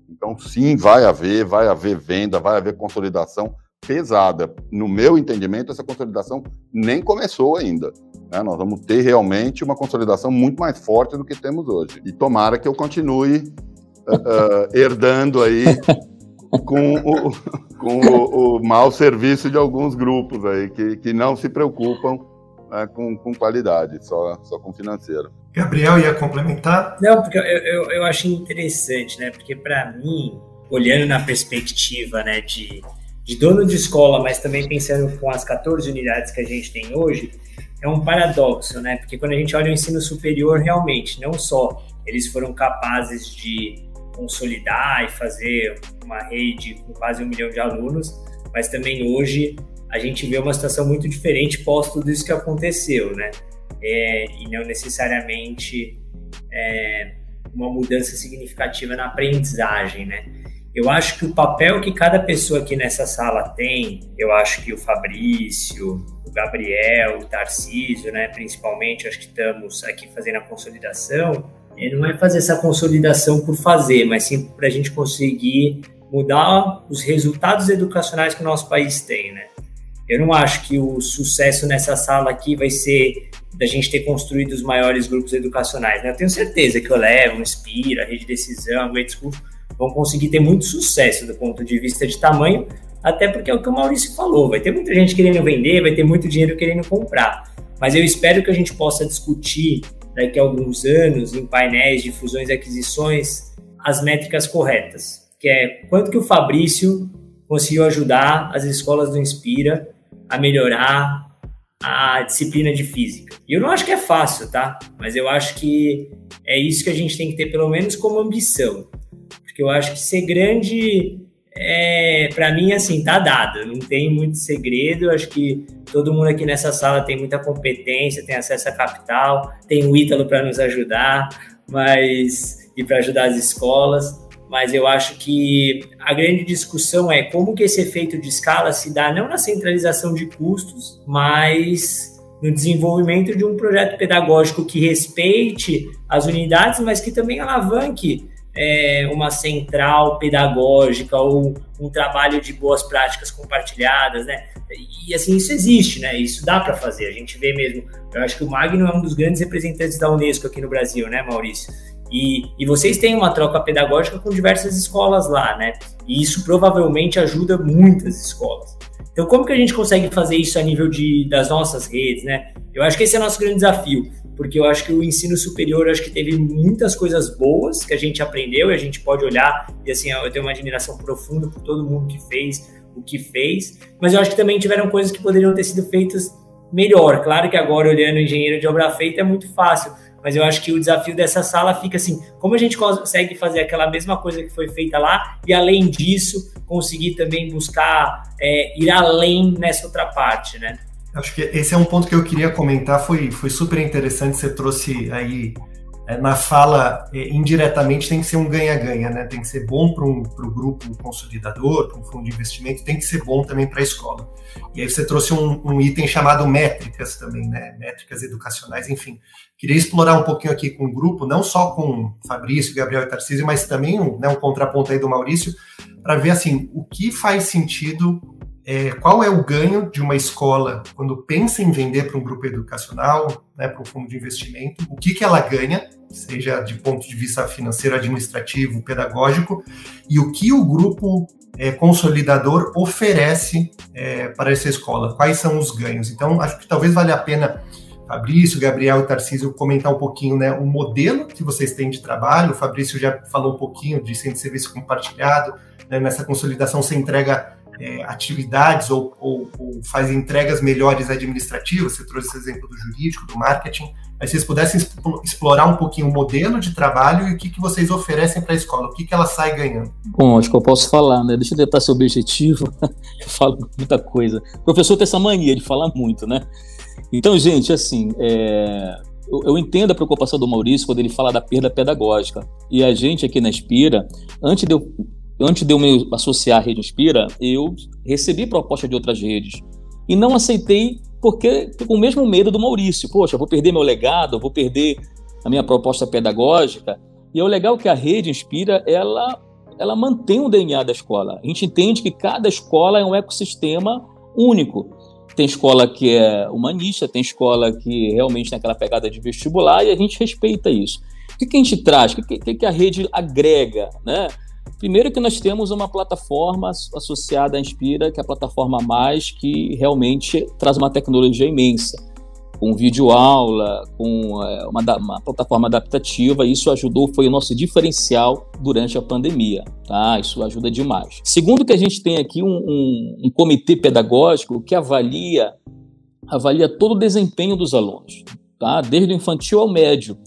Então, sim, vai haver, vai haver venda, vai haver consolidação pesada. No meu entendimento, essa consolidação nem começou ainda. Né? Nós vamos ter realmente uma consolidação muito mais forte do que temos hoje. E tomara que eu continue uh, herdando aí com o, com o, o mau serviço de alguns grupos aí que, que não se preocupam né, com, com qualidade, só, só com financeiro. Gabriel ia complementar? Não, porque eu, eu, eu acho interessante, né? Porque para mim, olhando na perspectiva né, de, de dono de escola, mas também pensando com as 14 unidades que a gente tem hoje, é um paradoxo, né? Porque quando a gente olha o ensino superior, realmente, não só eles foram capazes de consolidar e fazer uma rede com quase um milhão de alunos, mas também hoje a gente vê uma situação muito diferente pós tudo isso que aconteceu, né? É, e não necessariamente é, uma mudança significativa na aprendizagem, né? Eu acho que o papel que cada pessoa aqui nessa sala tem, eu acho que o Fabrício, o Gabriel, o Tarcísio, né, principalmente, acho que estamos aqui fazendo a consolidação, não é fazer essa consolidação por fazer, mas sim para a gente conseguir mudar os resultados educacionais que o nosso país tem, né? Eu não acho que o sucesso nessa sala aqui vai ser da gente ter construído os maiores grupos educacionais, né? Eu tenho certeza que o Levo, Inspira, Rede Decisão, Great School vão conseguir ter muito sucesso do ponto de vista de tamanho, até porque é o que o Maurício falou, vai ter muita gente querendo vender, vai ter muito dinheiro querendo comprar. Mas eu espero que a gente possa discutir daqui a alguns anos em painéis de fusões e aquisições as métricas corretas, que é quanto que o Fabrício conseguiu ajudar as escolas do Inspira a melhorar a disciplina de física. E eu não acho que é fácil, tá? Mas eu acho que é isso que a gente tem que ter pelo menos como ambição. Porque eu acho que ser grande é, para mim, assim, tá dado. Não tem muito segredo. Acho que todo mundo aqui nessa sala tem muita competência, tem acesso a capital, tem o Ítalo para nos ajudar, mas e para ajudar as escolas. Mas eu acho que a grande discussão é como que esse efeito de escala se dá não na centralização de custos, mas no desenvolvimento de um projeto pedagógico que respeite as unidades, mas que também alavanque é, uma central pedagógica ou um trabalho de boas práticas compartilhadas, né? E assim, isso existe, né? Isso dá para fazer. A gente vê mesmo. Eu acho que o Magno é um dos grandes representantes da Unesco aqui no Brasil, né, Maurício? E, e vocês têm uma troca pedagógica com diversas escolas lá, né? E isso provavelmente ajuda muitas escolas. Então, como que a gente consegue fazer isso a nível de, das nossas redes, né? Eu acho que esse é o nosso grande desafio porque eu acho que o ensino superior acho que teve muitas coisas boas que a gente aprendeu e a gente pode olhar e assim eu tenho uma admiração profunda por todo mundo que fez o que fez, mas eu acho que também tiveram coisas que poderiam ter sido feitas melhor. Claro que agora olhando engenheiro de obra feita é muito fácil, mas eu acho que o desafio dessa sala fica assim: como a gente consegue fazer aquela mesma coisa que foi feita lá e além disso conseguir também buscar é, ir além nessa outra parte, né? Acho que esse é um ponto que eu queria comentar, foi, foi super interessante, você trouxe aí na fala, é, indiretamente tem que ser um ganha-ganha, né? Tem que ser bom para um grupo consolidador, para um fundo de investimento, tem que ser bom também para a escola. E aí você trouxe um, um, item chamado métricas também, né? Métricas educacionais, enfim. Queria explorar um pouquinho aqui com o grupo, não só com Fabrício, Gabriel e Tarcísio, mas também um, né, um contraponto aí do Maurício, para ver assim o que faz sentido é, qual é o ganho de uma escola quando pensa em vender para um grupo educacional, né, para um fundo de investimento, o que, que ela ganha, seja de ponto de vista financeiro, administrativo, pedagógico, e o que o grupo é, consolidador oferece é, para essa escola, quais são os ganhos. Então, acho que talvez valha a pena Fabrício, Gabriel e Tarcísio comentar um pouquinho né, o modelo que vocês têm de trabalho. O Fabrício já falou um pouquinho de centro de serviço compartilhado, né, nessa consolidação você entrega é, atividades ou, ou, ou, faz entregas melhores administrativas, você trouxe esse exemplo do jurídico, do marketing, mas se vocês pudessem explorar um pouquinho o modelo de trabalho e o que, que vocês oferecem para a escola, o que, que ela sai ganhando. Bom, acho que eu posso falar, né? Deixa eu tentar ser objetivo, eu falo muita coisa. O professor tem essa mania de falar muito, né? Então, gente, assim, é, eu, eu, entendo a preocupação do Maurício quando ele fala da perda pedagógica. E a gente aqui na Inspira, antes de eu antes de eu me associar à Rede Inspira, eu recebi proposta de outras redes e não aceitei porque com o mesmo medo do Maurício. Poxa, vou perder meu legado, vou perder a minha proposta pedagógica. E é o legal que a Rede Inspira, ela, ela mantém o DNA da escola. A gente entende que cada escola é um ecossistema único. Tem escola que é humanista, tem escola que realmente tem aquela pegada de vestibular e a gente respeita isso. O que, que a gente traz? O que, que, que a rede agrega? Né? Primeiro que nós temos uma plataforma associada à Inspira, que é a plataforma mais que realmente traz uma tecnologia imensa, com videoaula, com é, uma, uma, plataforma adaptativa, isso ajudou, foi o nosso diferencial durante a pandemia, tá? Isso ajuda demais. Segundo que a gente tem aqui um, um, um comitê pedagógico que avalia avalia todo o desempenho dos alunos, tá? desde o infantil ao médio.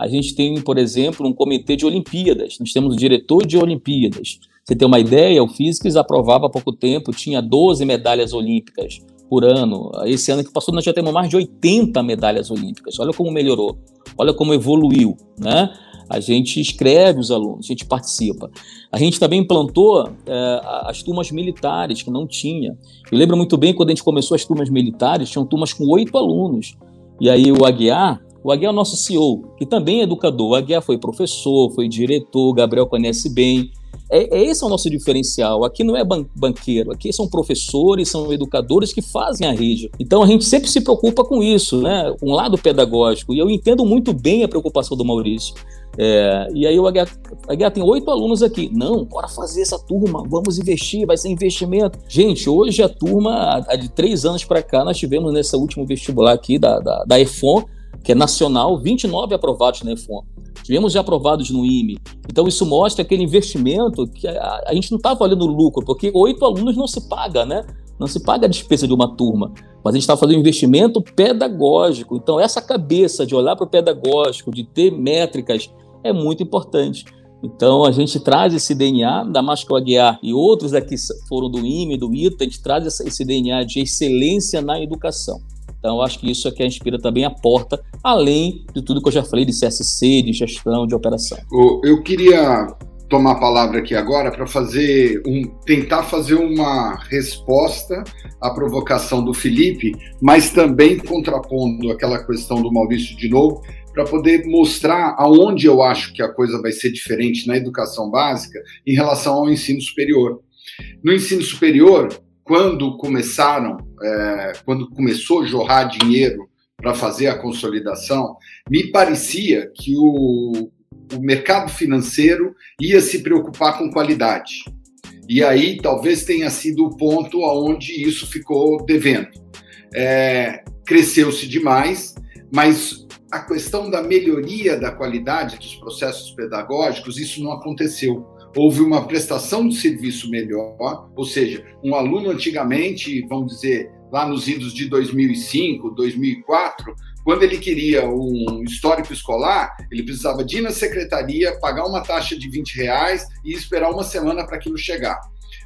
A gente tem, por exemplo, um comitê de Olimpíadas, nós temos o diretor de Olimpíadas. Você tem uma ideia, o Physics aprovava há pouco tempo, tinha 12 medalhas olímpicas por ano. Esse ano que passou, nós já temos mais de 80 medalhas olímpicas. Olha como melhorou, olha como evoluiu, né? A gente escreve os alunos, a gente participa. A gente também implantou é, as turmas militares, que não tinha. Eu lembro muito bem quando a gente começou as turmas militares, tinham turmas com oito alunos. E aí o Aguiar, o Aguiar é o nosso CEO, que também é educador. O Aguiar foi professor, foi diretor, Gabriel conhece bem. É, é, esse é o nosso diferencial. Aqui não é ban banqueiro, aqui são professores, são educadores que fazem a rede. Então a gente sempre se preocupa com isso, né? Um lado pedagógico. E eu entendo muito bem a preocupação do Maurício. É, e aí o Aguiar tem oito alunos aqui. Não, bora fazer essa turma, vamos investir, vai ser investimento. Gente, hoje a turma, de três anos para cá, nós tivemos nesse último vestibular aqui da, da, da EFON, que é nacional, 29 aprovados na EFON. Tivemos já aprovados no IME. Então, isso mostra aquele investimento que a, a gente não estava olhando lucro, porque oito alunos não se paga, né? Não se paga a despesa de uma turma, mas a gente está fazendo um investimento pedagógico. Então, essa cabeça de olhar para o pedagógico, de ter métricas, é muito importante. Então, a gente traz esse DNA, da mais Aguiar e outros aqui foram do IME, do ITA, a gente traz esse DNA de excelência na educação. Então, acho que isso é que a Inspira também aporta, além de tudo que eu já falei de CSC, de gestão, de operação. Eu queria tomar a palavra aqui agora para fazer um tentar fazer uma resposta à provocação do Felipe, mas também contrapondo aquela questão do Maurício de novo, para poder mostrar aonde eu acho que a coisa vai ser diferente na educação básica em relação ao ensino superior. No ensino superior, quando começaram, é, quando começou a jorrar dinheiro para fazer a consolidação, me parecia que o, o mercado financeiro ia se preocupar com qualidade. E aí talvez tenha sido o ponto aonde isso ficou devendo. É, Cresceu-se demais, mas a questão da melhoria da qualidade dos processos pedagógicos, isso não aconteceu houve uma prestação de serviço melhor, ou seja, um aluno antigamente, vamos dizer, lá nos idos de 2005, 2004, quando ele queria um histórico escolar, ele precisava de ir na secretaria, pagar uma taxa de 20 reais e esperar uma semana para aquilo chegar.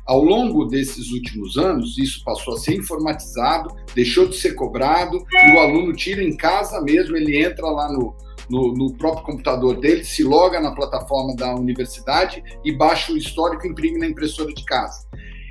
Ao longo desses últimos anos, isso passou a ser informatizado, deixou de ser cobrado e o aluno tira em casa mesmo, ele entra lá no, no, no, próprio computador dele, se loga na plataforma da universidade e baixa o histórico e imprime na impressora de casa.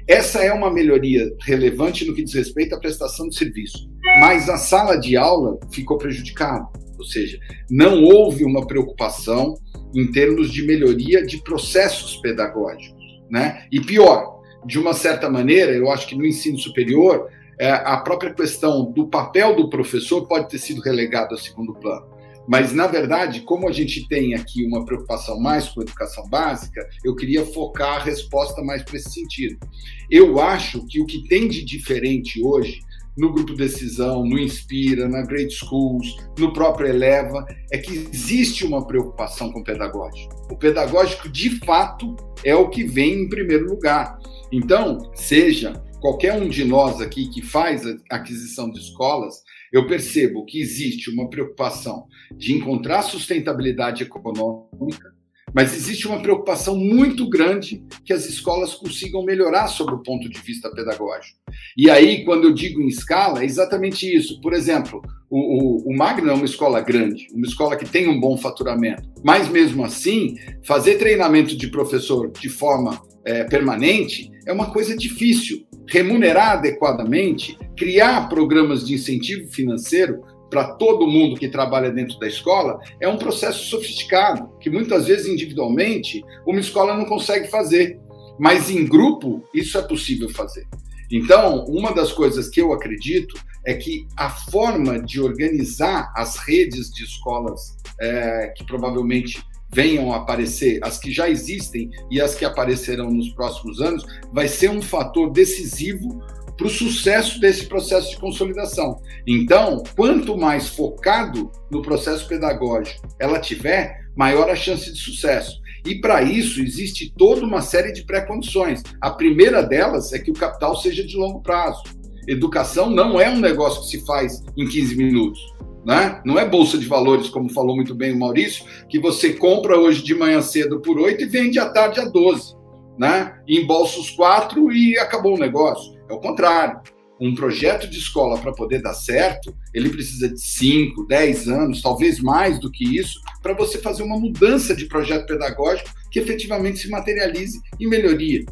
Essa é uma melhoria relevante no que diz respeito à prestação de serviço, mas a sala de aula ficou prejudicada, ou seja, não houve uma preocupação em termos de melhoria de processos pedagógicos, né? E pior, de uma certa maneira, eu acho que no ensino superior é, a própria questão do papel do professor pode ter sido relegado a segundo plano. Mas, na verdade, como a gente tem aqui uma preocupação mais com a educação básica, eu queria focar a resposta mais para esse sentido. Eu acho que o que tem de diferente hoje no Grupo Decisão, no Inspira, na Great Schools, no próprio Eleva, é que existe uma preocupação com o pedagógico. O pedagógico, de fato, é o que vem em primeiro lugar. Então, seja qualquer um de nós aqui que faz a aquisição de escolas, eu percebo que existe uma preocupação de encontrar sustentabilidade econômica, mas existe uma preocupação muito grande que as escolas consigam melhorar sobre o ponto de vista pedagógico. E aí, quando eu digo em escala, é exatamente isso. Por exemplo, o, o, o Magno é uma escola grande, uma escola que tem um bom faturamento, mas mesmo assim, fazer treinamento de professor de forma é, permanente é uma coisa difícil. Remunerar adequadamente, criar programas de incentivo financeiro para todo mundo que trabalha dentro da escola é um processo sofisticado, que muitas vezes individualmente uma escola não consegue fazer, mas em grupo isso é possível fazer. Então, uma das coisas que eu acredito é que a forma de organizar as redes de escolas é, que provavelmente venham a aparecer, as que já existem e as que aparecerão nos próximos anos, vai ser um fator decisivo para o sucesso desse processo de consolidação. Então, quanto mais focado no processo pedagógico ela tiver, maior a chance de sucesso. E para isso existe toda uma série de pré-condições. A primeira delas é que o capital seja de longo prazo. Educação não é um negócio que se faz em 15 minutos. Né? Não é bolsa de valores, como falou muito bem o Maurício, que você compra hoje de manhã cedo por 8 e vende à tarde a 12. Né? Embolsa os quatro e acabou o negócio. É o contrário. Um projeto de escola, para poder dar certo, ele precisa de 5, 10 anos, talvez mais do que isso, para você fazer uma mudança de projeto pedagógico que efetivamente se materialize em melhoria.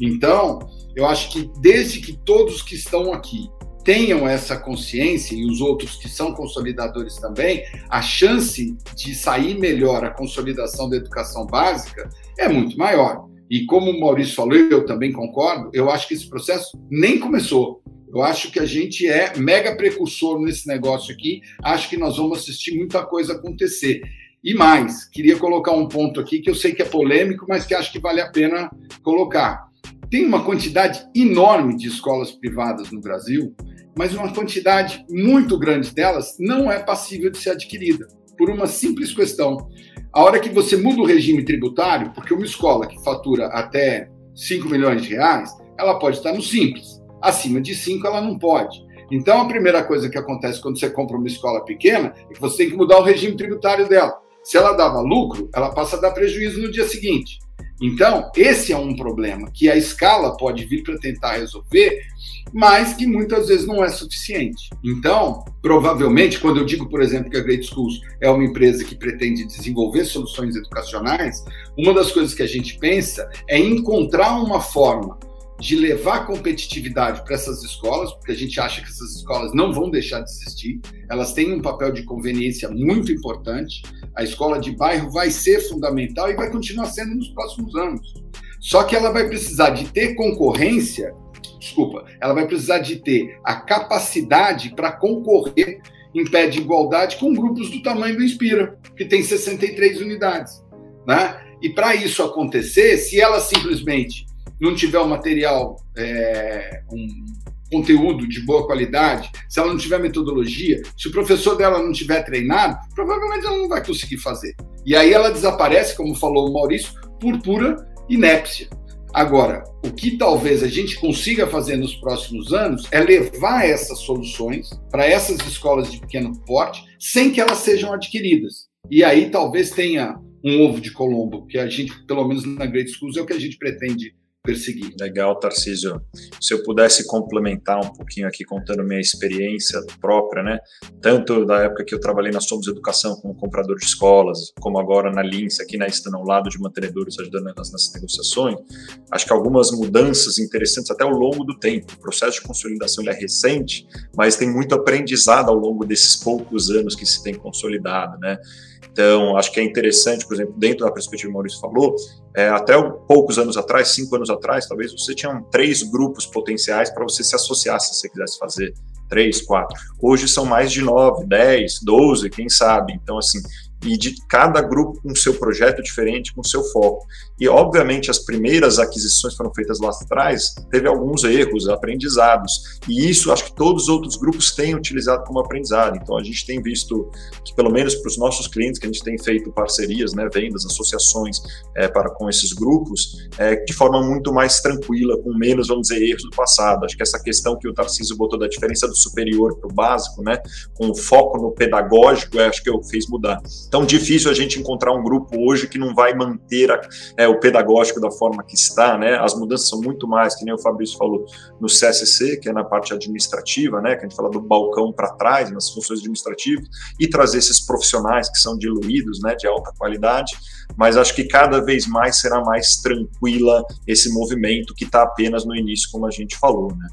Então, eu acho que desde que todos que estão aqui tenham essa consciência e os outros que são consolidadores também, a chance de sair melhor a consolidação da educação básica é muito maior. E como o Maurício falou, eu também concordo, eu acho que esse processo nem começou. Eu acho que a gente é mega precursor nesse negócio aqui. Acho que nós vamos assistir muita coisa acontecer. E mais, queria colocar um ponto aqui que eu sei que é polêmico, mas que acho que vale a pena colocar. Tem uma quantidade enorme de escolas privadas no Brasil, mas uma quantidade muito grande delas não é passível de ser adquirida, por uma simples questão. A hora que você muda o regime tributário, porque uma escola que fatura até 5 milhões de reais, ela pode estar no simples. Acima de 5 ela não pode. Então a primeira coisa que acontece quando você compra uma escola pequena é que você tem que mudar o regime tributário dela. Se ela dava lucro, ela passa a dar prejuízo no dia seguinte. Então, esse é um problema que a escala pode vir para tentar resolver, mas que muitas vezes não é suficiente. Então, provavelmente, quando eu digo, por exemplo, que a Great Schools é uma empresa que pretende desenvolver soluções educacionais, uma das coisas que a gente pensa é encontrar uma forma de levar competitividade para essas escolas, porque a gente acha que essas escolas não vão deixar de existir, elas têm um papel de conveniência muito importante. A escola de bairro vai ser fundamental e vai continuar sendo nos próximos anos. Só que ela vai precisar de ter concorrência, desculpa, ela vai precisar de ter a capacidade para concorrer em pé de igualdade com grupos do tamanho do Inspira, que tem 63 unidades. Né? E para isso acontecer, se ela simplesmente não tiver um material, é, um conteúdo de boa qualidade, se ela não tiver metodologia, se o professor dela não tiver treinado, provavelmente ela não vai conseguir fazer. E aí ela desaparece, como falou o Maurício, por pura inépcia. Agora, o que talvez a gente consiga fazer nos próximos anos é levar essas soluções para essas escolas de pequeno porte sem que elas sejam adquiridas. E aí talvez tenha um ovo de Colombo, que a gente, pelo menos na Great Schools, é o que a gente pretende perseguir. Legal, Tarcísio. Se eu pudesse complementar um pouquinho aqui, contando minha experiência própria, né? Tanto da época que eu trabalhei na Somos Educação como comprador de escolas, como agora na Lince, aqui na Estando ao lado de mantenedores ajudando nas, nas negociações, acho que algumas mudanças interessantes até ao longo do tempo. O processo de consolidação é recente, mas tem muito aprendizado ao longo desses poucos anos que se tem consolidado, né? Então, acho que é interessante, por exemplo, dentro da perspectiva que o Maurício falou, é, até poucos anos atrás, cinco anos atrás, talvez você tinha três grupos potenciais para você se associar se você quisesse fazer três, quatro. Hoje são mais de nove, dez, doze, quem sabe. Então, assim, e de cada grupo com seu projeto diferente, com seu foco. E, obviamente, as primeiras aquisições foram feitas lá atrás, teve alguns erros, aprendizados. E isso acho que todos os outros grupos têm utilizado como aprendizado. Então, a gente tem visto que, pelo menos para os nossos clientes, que a gente tem feito parcerias, né, vendas, associações é, para com esses grupos, é, de forma muito mais tranquila, com menos, vamos dizer, erros do passado. Acho que essa questão que o Tarcísio botou da diferença do superior para o básico, né, com foco no pedagógico, acho que eu fiz mudar. Então, difícil a gente encontrar um grupo hoje que não vai manter a, é, o pedagógico da forma que está, né? As mudanças são muito mais, que nem o Fabrício falou, no CSC, que é na parte administrativa, né? Que a gente fala do balcão para trás, nas funções administrativas, e trazer esses profissionais que são diluídos, né? De alta qualidade. Mas acho que cada vez mais será mais tranquila esse movimento que está apenas no início, como a gente falou, né?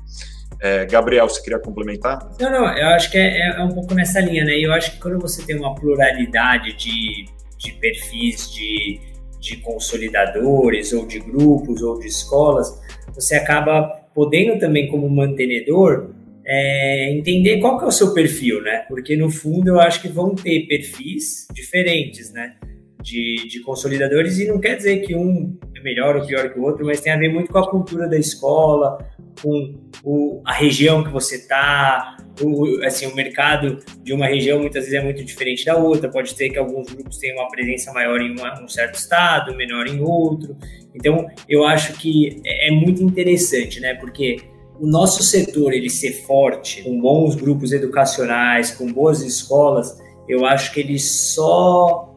É, Gabriel, você queria complementar? Não, não, eu acho que é, é, é, um pouco nessa linha, né? Eu acho que quando você tem uma pluralidade de, de perfis, de, de consolidadores, ou de grupos, ou de escolas, você acaba podendo também, como mantenedor, é, entender qual que é o seu perfil, né? Porque no fundo eu acho que vão ter perfis diferentes, né? De, de consolidadores, e não quer dizer que um melhor ou pior que o outro, mas tem a ver muito com a cultura da escola, com o, a região que você está, o, assim, o mercado de uma região muitas vezes é muito diferente da outra, pode ser que alguns grupos tenham uma presença maior em uma, um certo estado, menor em outro. Então, eu acho que é, é muito interessante, né? Porque o nosso setor ele ser forte, com bons grupos educacionais, com boas escolas, eu acho que ele só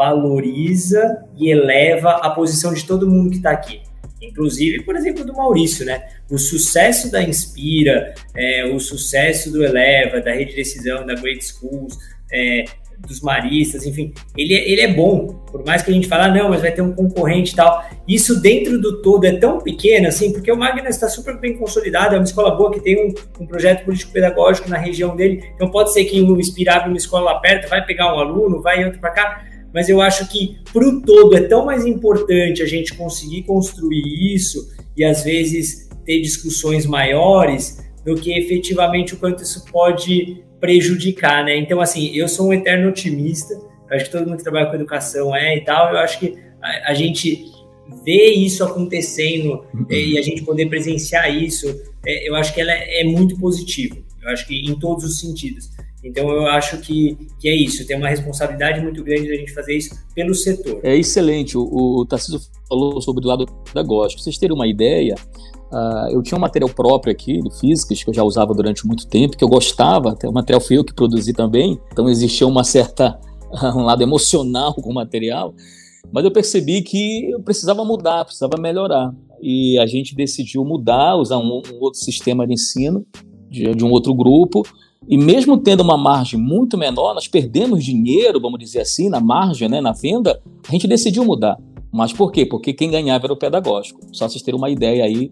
valoriza e eleva a posição de todo mundo que está aqui. Inclusive, por exemplo, do Maurício, né? O sucesso da Inspira, é, o sucesso do Eleva, da Rede Decisão, da Great Schools, é, dos maristas, enfim, ele, é, ele é bom. Por mais que a gente fale, ah, não, mas vai ter um concorrente e tal. Isso dentro do todo é tão pequeno, assim, porque o Magna está super bem consolidado, é uma escola boa que tem um, um projeto político-pedagógico na região dele. Então pode ser que um inspirado uma escola lá perto, vai pegar um aluno, vai outro para cá mas eu acho que para o todo é tão mais importante a gente conseguir construir isso e às vezes ter discussões maiores do que efetivamente o quanto isso pode prejudicar, né? Então, assim, eu sou um eterno otimista, acho que todo mundo que trabalha com educação é e tal, eu acho que a, a gente ver isso acontecendo uhum. e a gente poder presenciar isso, é, eu acho que ela é, é muito positivo, eu acho que em todos os sentidos. Então eu acho que, que é isso, tem uma responsabilidade muito grande da gente fazer isso pelo setor. É excelente, o, o Tarcísio falou sobre o lado pedagógico. Pra vocês terem uma ideia, uh, eu tinha um material próprio aqui, de físicas, que eu já usava durante muito tempo, que eu gostava, até o material foi eu que produzi também, então existia uma certa, um lado emocional com o material, mas eu percebi que eu precisava mudar, precisava melhorar. E a gente decidiu mudar, usar um, um outro sistema de ensino, de, de um outro grupo, e mesmo tendo uma margem muito menor, nós perdemos dinheiro, vamos dizer assim, na margem, né, na venda, a gente decidiu mudar. Mas por quê? Porque quem ganhava era o pedagógico. Só vocês terem uma ideia aí,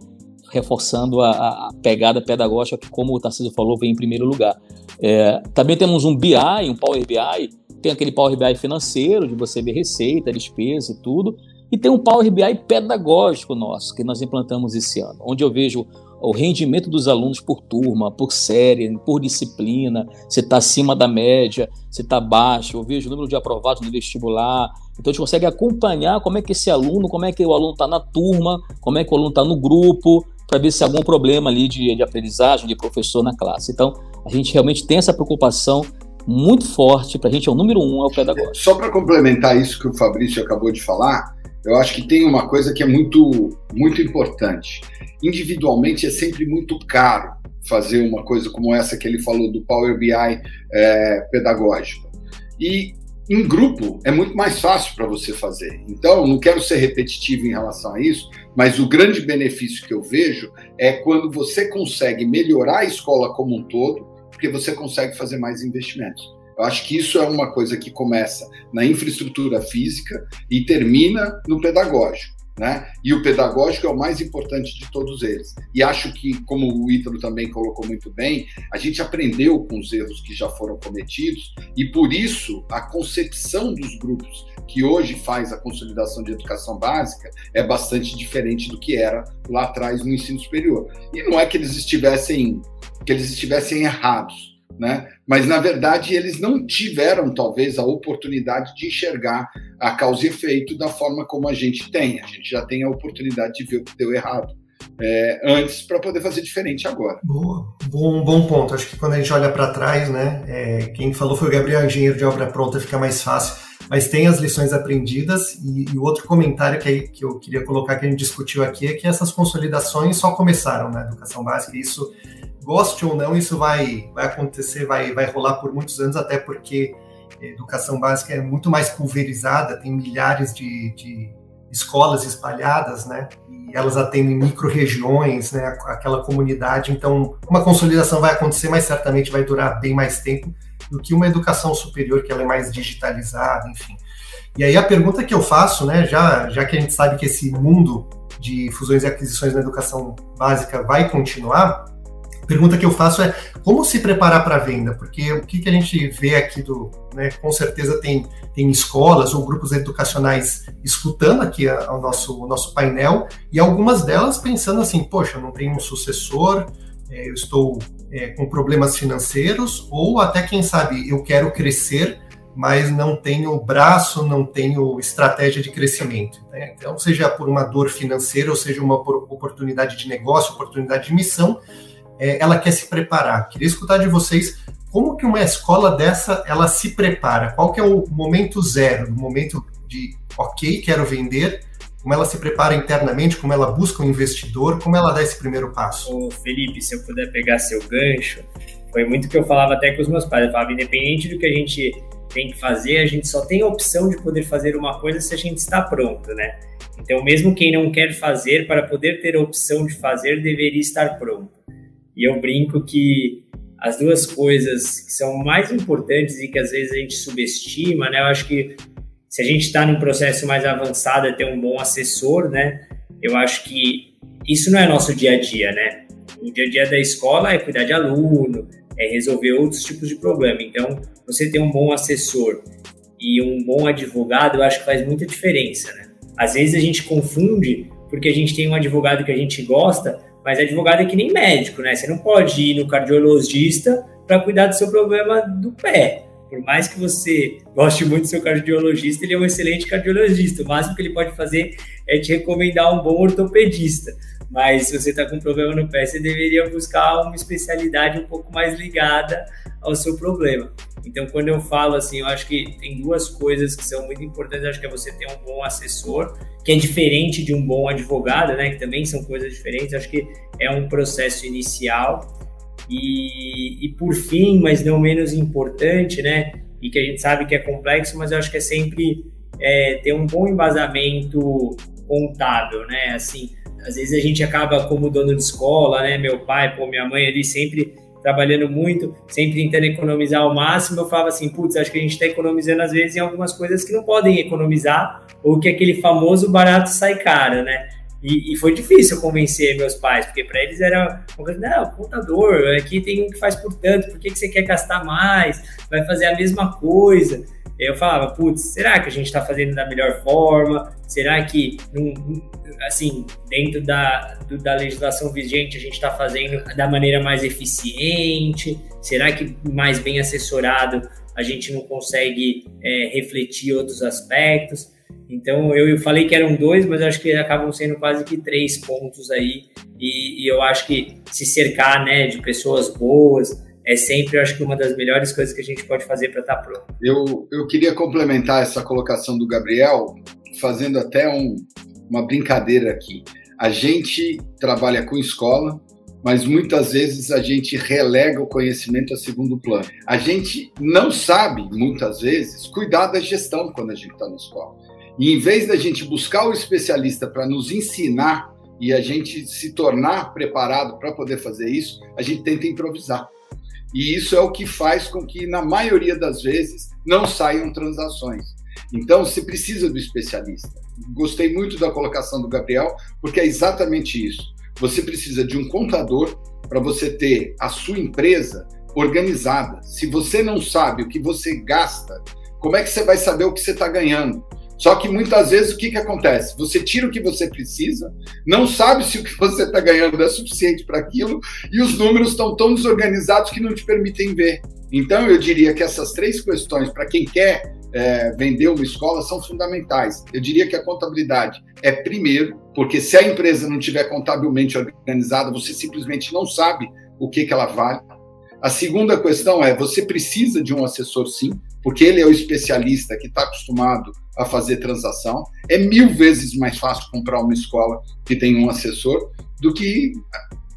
reforçando a, a pegada pedagógica, que, como o Tarcísio falou, vem em primeiro lugar. É, também temos um BI, um Power BI, tem aquele Power BI financeiro, de você ver receita, despesa e tudo, e tem um Power BI pedagógico nosso, que nós implantamos esse ano, onde eu vejo o rendimento dos alunos por turma, por série, por disciplina, se está acima da média, se está baixo, eu vejo o número de aprovados no vestibular. Então a gente consegue acompanhar como é que esse aluno, como é que o aluno está na turma, como é que o aluno está no grupo, para ver se há algum problema ali de, de aprendizagem, de professor na classe. Então a gente realmente tem essa preocupação muito forte, para a gente é o número um, é o pedagógico. Só para complementar isso que o Fabrício acabou de falar, eu acho que tem uma coisa que é muito, muito importante individualmente é sempre muito caro fazer uma coisa como essa que ele falou do Power BI é, pedagógico. E em grupo é muito mais fácil para você fazer. Então, não quero ser repetitivo em relação a isso, mas o grande benefício que eu vejo é quando você consegue melhorar a escola como um todo, porque você consegue fazer mais investimentos. Eu acho que isso é uma coisa que começa na infraestrutura física e termina no pedagógico. Né? E o pedagógico é o mais importante de todos eles. E acho que, como o Ítalo também colocou muito bem, a gente aprendeu com os erros que já foram cometidos e por isso a concepção dos grupos que hoje faz a consolidação de educação básica é bastante diferente do que era lá atrás no ensino superior. E não é que eles estivessem que eles estivessem errados, né? Mas na verdade eles não tiveram talvez a oportunidade de enxergar a causa e efeito da forma como a gente tem. A gente já tem a oportunidade de ver o que deu errado. É, antes para poder fazer diferente agora. Boa, bom, bom ponto. Acho que quando a gente olha para trás, né, é, quem falou foi o Gabriel, engenheiro de obra pronta, fica mais fácil. Mas tem as lições aprendidas e, e outro comentário que, que eu queria colocar que a gente discutiu aqui é que essas consolidações só começaram na educação básica. E isso goste ou não, isso vai, vai acontecer, vai, vai rolar por muitos anos, até porque educação básica é muito mais pulverizada, tem milhares de, de escolas espalhadas, né? E elas atendem micro-regiões, né? Aquela comunidade. Então, uma consolidação vai acontecer, mas certamente vai durar bem mais tempo do que uma educação superior, que ela é mais digitalizada, enfim. E aí a pergunta que eu faço, né? Já, já que a gente sabe que esse mundo de fusões e aquisições na educação básica vai continuar, pergunta que eu faço é como se preparar para a venda? Porque o que, que a gente vê aqui do, né, com certeza tem, tem escolas ou grupos educacionais escutando aqui a, o nosso, o nosso painel e algumas delas pensando assim, poxa, não tenho um sucessor, é, eu estou é, com problemas financeiros ou até quem sabe eu quero crescer mas não tenho braço, não tenho estratégia de crescimento. Né? Então, seja por uma dor financeira, ou seja uma oportunidade de negócio, oportunidade de missão, é, ela quer se preparar. Queria escutar de vocês como que uma escola dessa ela se prepara. Qual que é o momento zero, o momento de ok, quero vender, como ela se prepara internamente, como ela busca um investidor, como ela dá esse primeiro passo? Ô, Felipe, se eu puder pegar seu gancho, foi muito que eu falava até com os meus pais. Eu falava, independente do que a gente tem que fazer, a gente só tem a opção de poder fazer uma coisa se a gente está pronto, né? Então, mesmo quem não quer fazer, para poder ter a opção de fazer, deveria estar pronto. E eu brinco que as duas coisas que são mais importantes e que às vezes a gente subestima, né? Eu acho que se a gente está num processo mais avançado, é ter um bom assessor, né? Eu acho que isso não é nosso dia a dia, né? O dia a dia da escola é cuidar de aluno, é resolver outros tipos de problema. Então, você ter um bom assessor e um bom advogado, eu acho que faz muita diferença, né? Às vezes a gente confunde porque a gente tem um advogado que a gente gosta, mas advogado é que nem médico, né? Você não pode ir no cardiologista para cuidar do seu problema do pé. Por mais que você goste muito do seu cardiologista, ele é um excelente cardiologista. O máximo que ele pode fazer é te recomendar um bom ortopedista. Mas se você está com problema no pé, você deveria buscar uma especialidade um pouco mais ligada ao seu problema. Então, quando eu falo assim, eu acho que tem duas coisas que são muito importantes. Eu acho que é você ter um bom assessor, que é diferente de um bom advogado, né? Que também são coisas diferentes. Eu acho que é um processo inicial. E, e por fim, mas não menos importante, né? E que a gente sabe que é complexo, mas eu acho que é sempre é, ter um bom embasamento contábil, né? Assim, às vezes a gente acaba como dono de escola, né? Meu pai, pô, minha mãe ali sempre trabalhando muito, sempre tentando economizar ao máximo. Eu falava assim, putz, acho que a gente está economizando às vezes em algumas coisas que não podem economizar, ou que aquele famoso barato sai caro, né? E, e foi difícil convencer meus pais, porque para eles era uma coisa, não, contador, aqui tem um que faz por tanto, por que, que você quer gastar mais? Vai fazer a mesma coisa eu falava, putz, será que a gente está fazendo da melhor forma? Será que, assim, dentro da, do, da legislação vigente, a gente está fazendo da maneira mais eficiente? Será que mais bem assessorado a gente não consegue é, refletir outros aspectos? Então, eu falei que eram dois, mas acho que acabam sendo quase que três pontos aí. E, e eu acho que se cercar né, de pessoas boas, é sempre, eu acho que uma das melhores coisas que a gente pode fazer para estar tá pronto. Eu, eu queria complementar essa colocação do Gabriel, fazendo até um, uma brincadeira aqui. A gente trabalha com escola, mas muitas vezes a gente relega o conhecimento a segundo plano. A gente não sabe, muitas vezes, cuidar da gestão quando a gente está na escola. E em vez da gente buscar o especialista para nos ensinar e a gente se tornar preparado para poder fazer isso, a gente tenta improvisar. E isso é o que faz com que, na maioria das vezes, não saiam transações. Então, se precisa do especialista. Gostei muito da colocação do Gabriel, porque é exatamente isso. Você precisa de um contador para você ter a sua empresa organizada. Se você não sabe o que você gasta, como é que você vai saber o que você está ganhando? Só que muitas vezes o que, que acontece? Você tira o que você precisa, não sabe se o que você está ganhando é suficiente para aquilo, e os números estão tão desorganizados que não te permitem ver. Então, eu diria que essas três questões, para quem quer é, vender uma escola, são fundamentais. Eu diria que a contabilidade é primeiro, porque se a empresa não tiver contabilmente organizada, você simplesmente não sabe o que, que ela vale. A segunda questão é: você precisa de um assessor, sim, porque ele é o especialista que está acostumado a fazer transação. É mil vezes mais fácil comprar uma escola que tem um assessor do que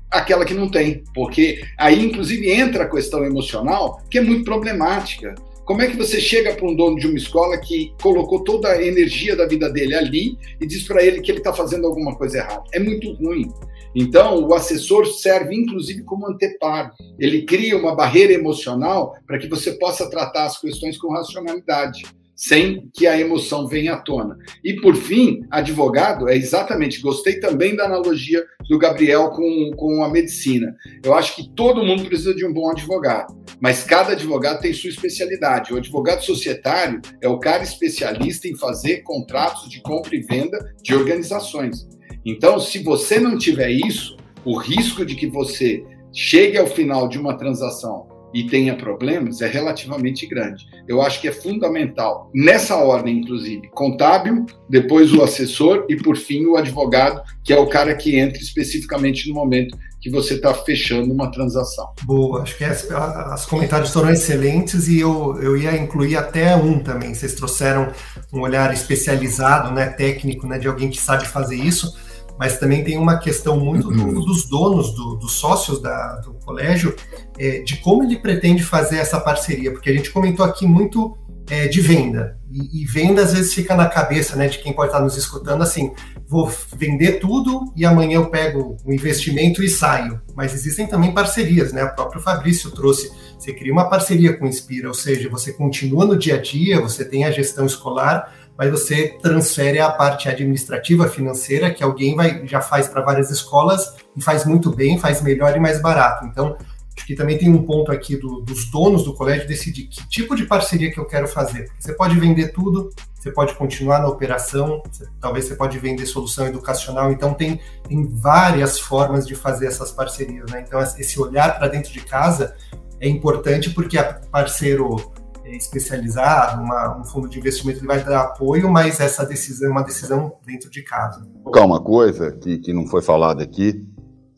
aquela que não tem, porque aí, inclusive, entra a questão emocional, que é muito problemática. Como é que você chega para um dono de uma escola que colocou toda a energia da vida dele ali e diz para ele que ele está fazendo alguma coisa errada? É muito ruim. Então, o assessor serve inclusive como anteparo. Ele cria uma barreira emocional para que você possa tratar as questões com racionalidade sem que a emoção venha à tona. E por fim, advogado é exatamente, gostei também da analogia do Gabriel com, com a medicina. Eu acho que todo mundo precisa de um bom advogado, mas cada advogado tem sua especialidade. O advogado societário é o cara especialista em fazer contratos de compra e venda de organizações. Então, se você não tiver isso, o risco de que você chegue ao final de uma transação e tenha problemas é relativamente grande. Eu acho que é fundamental, nessa ordem, inclusive, contábil, depois o assessor e, por fim, o advogado, que é o cara que entra especificamente no momento que você está fechando uma transação. Boa, acho que as, as comentários foram excelentes e eu, eu ia incluir até um também. Vocês trouxeram um olhar especializado, né, técnico, né, de alguém que sabe fazer isso mas também tem uma questão muito do, uhum. dos donos, do, dos sócios da, do colégio, é, de como ele pretende fazer essa parceria, porque a gente comentou aqui muito é, de venda, e, e, venda às vezes fica na cabeça né, de quem pode estar nos escutando assim, vou vender tudo e amanhã eu pego o investimento e saio. Mas existem também parcerias, né? O próprio Fabrício trouxe, você cria uma parceria com o Inspira, ou seja, você continua no dia a dia, você tem a gestão escolar, mas você transfere a parte administrativa financeira que alguém vai já faz para várias escolas e faz muito bem, faz melhor e mais barato. Então, acho que também tem um ponto aqui do, dos donos do colégio decidir que tipo de parceria que eu quero fazer. Você pode vender tudo, você pode continuar na operação, você, talvez você pode vender solução educacional. Então, tem, tem várias formas de fazer essas parcerias. Né? Então, esse olhar para dentro de casa é importante porque a parceiro especializado, uma, um fundo de investimento ele vai dar apoio, mas essa decisão é uma decisão dentro de casa. Uma coisa que, que não foi falada aqui,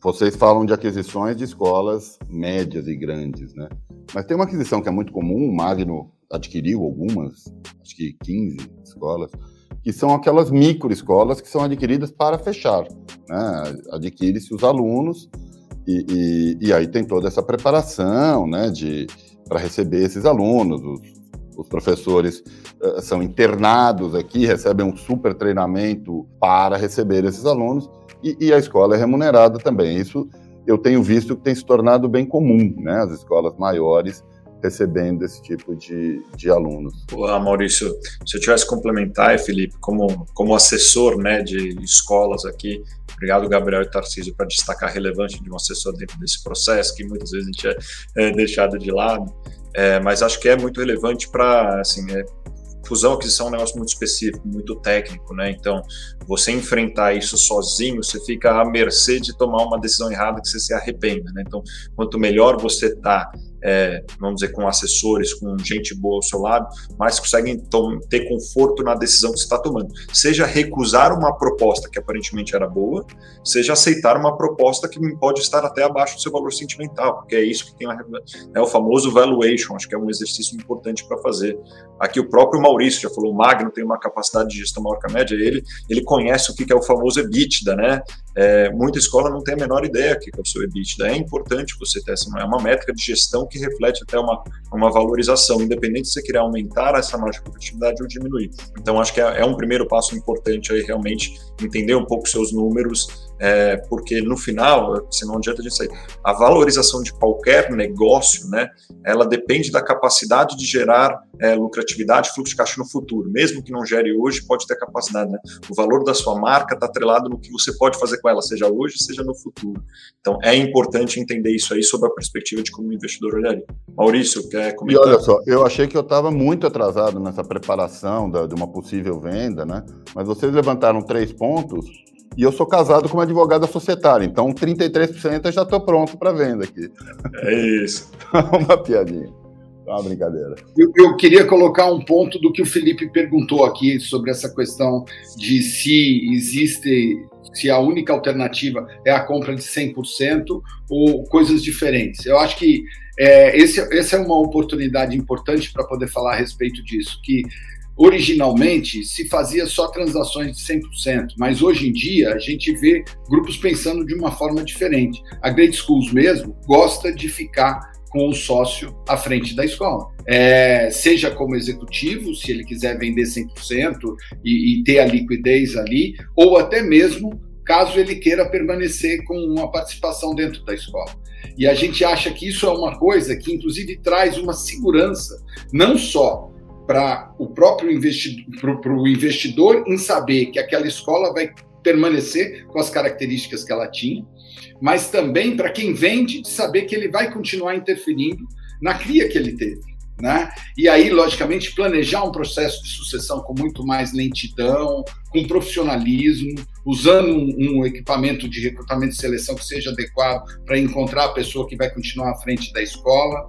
vocês falam de aquisições de escolas médias e grandes, né? Mas tem uma aquisição que é muito comum, o Magno adquiriu algumas, acho que 15 escolas, que são aquelas microescolas que são adquiridas para fechar. Né? Adquire-se os alunos e, e, e, aí tem toda essa preparação né, de, para receber esses alunos. Os, os professores uh, são internados aqui, recebem um super treinamento para receber esses alunos e, e, a escola é remunerada também. Isso eu tenho visto que tem se tornado bem comum, né? As escolas maiores recebendo esse tipo de, de alunos. Olá, Maurício. Se eu tivesse complementar, Felipe, como, como assessor né, de escolas aqui, obrigado, Gabriel e Tarcísio, para destacar a relevância de um assessor dentro desse processo, que muitas vezes a gente é, é deixado de lado, é, mas acho que é muito relevante para, assim, é, fusão aquisição é um negócio muito específico, muito técnico, né? Então, você enfrentar isso sozinho, você fica à mercê de tomar uma decisão errada que você se arrependa, né? Então, quanto melhor você tá é, vamos dizer, com assessores, com gente boa ao seu lado, mas conseguem ter conforto na decisão que você está tomando. Seja recusar uma proposta que aparentemente era boa, seja aceitar uma proposta que pode estar até abaixo do seu valor sentimental, porque é isso que tem a, é o famoso valuation, acho que é um exercício importante para fazer. Aqui o próprio Maurício já falou, o Magno tem uma capacidade de gestão maior que a média, ele, ele conhece o que é o famoso EBITDA, né? É, muita escola não tem a menor ideia que é o seu EBITDA. É importante você ter essa, é uma métrica de gestão que reflete até uma, uma valorização, independente se você querer aumentar essa margem de competitividade ou diminuir. Então, acho que é, é um primeiro passo importante aí, realmente, entender um pouco seus números, é, porque no final, se não adianta a gente sair, a valorização de qualquer negócio, né, ela depende da capacidade de gerar é, lucratividade, fluxo de caixa no futuro. Mesmo que não gere hoje, pode ter capacidade. Né? O valor da sua marca está atrelado no que você pode fazer com ela, seja hoje, seja no futuro. Então, é importante entender isso aí sob a perspectiva de como o investidor olharia. Maurício, quer comentar? E olha só, eu achei que eu estava muito atrasado nessa preparação da, de uma possível venda, né? Mas vocês levantaram três pontos e eu sou casado com uma advogada societária, então 33% eu já estou pronto para venda aqui. É isso. uma piadinha. É uma brincadeira. Eu, eu, queria colocar um ponto do que o Felipe perguntou aqui sobre essa questão de se existe, se a única alternativa é a compra de 100% ou coisas diferentes. Eu acho que é, esse, essa é uma oportunidade importante para poder falar a respeito disso, que originalmente se fazia só transações de 100%, mas hoje em dia a gente vê grupos pensando de uma forma diferente. A Great Schools mesmo gosta de ficar com o sócio à frente da escola. É, seja como executivo, se ele quiser vender 100% e, e ter a liquidez ali, ou até mesmo caso ele queira permanecer com uma participação dentro da escola. E a gente acha que isso é uma coisa que, inclusive, traz uma segurança, não só para o próprio investidor, para o investidor em saber que aquela escola vai permanecer com as características que ela tinha, mas também para quem vende de saber que ele vai continuar interferindo na cria que ele teve. né? E aí, logicamente, planejar um processo de sucessão com muito mais lentidão, com profissionalismo, usando um, um equipamento de recrutamento e seleção que seja adequado para encontrar a pessoa que vai continuar à frente da escola.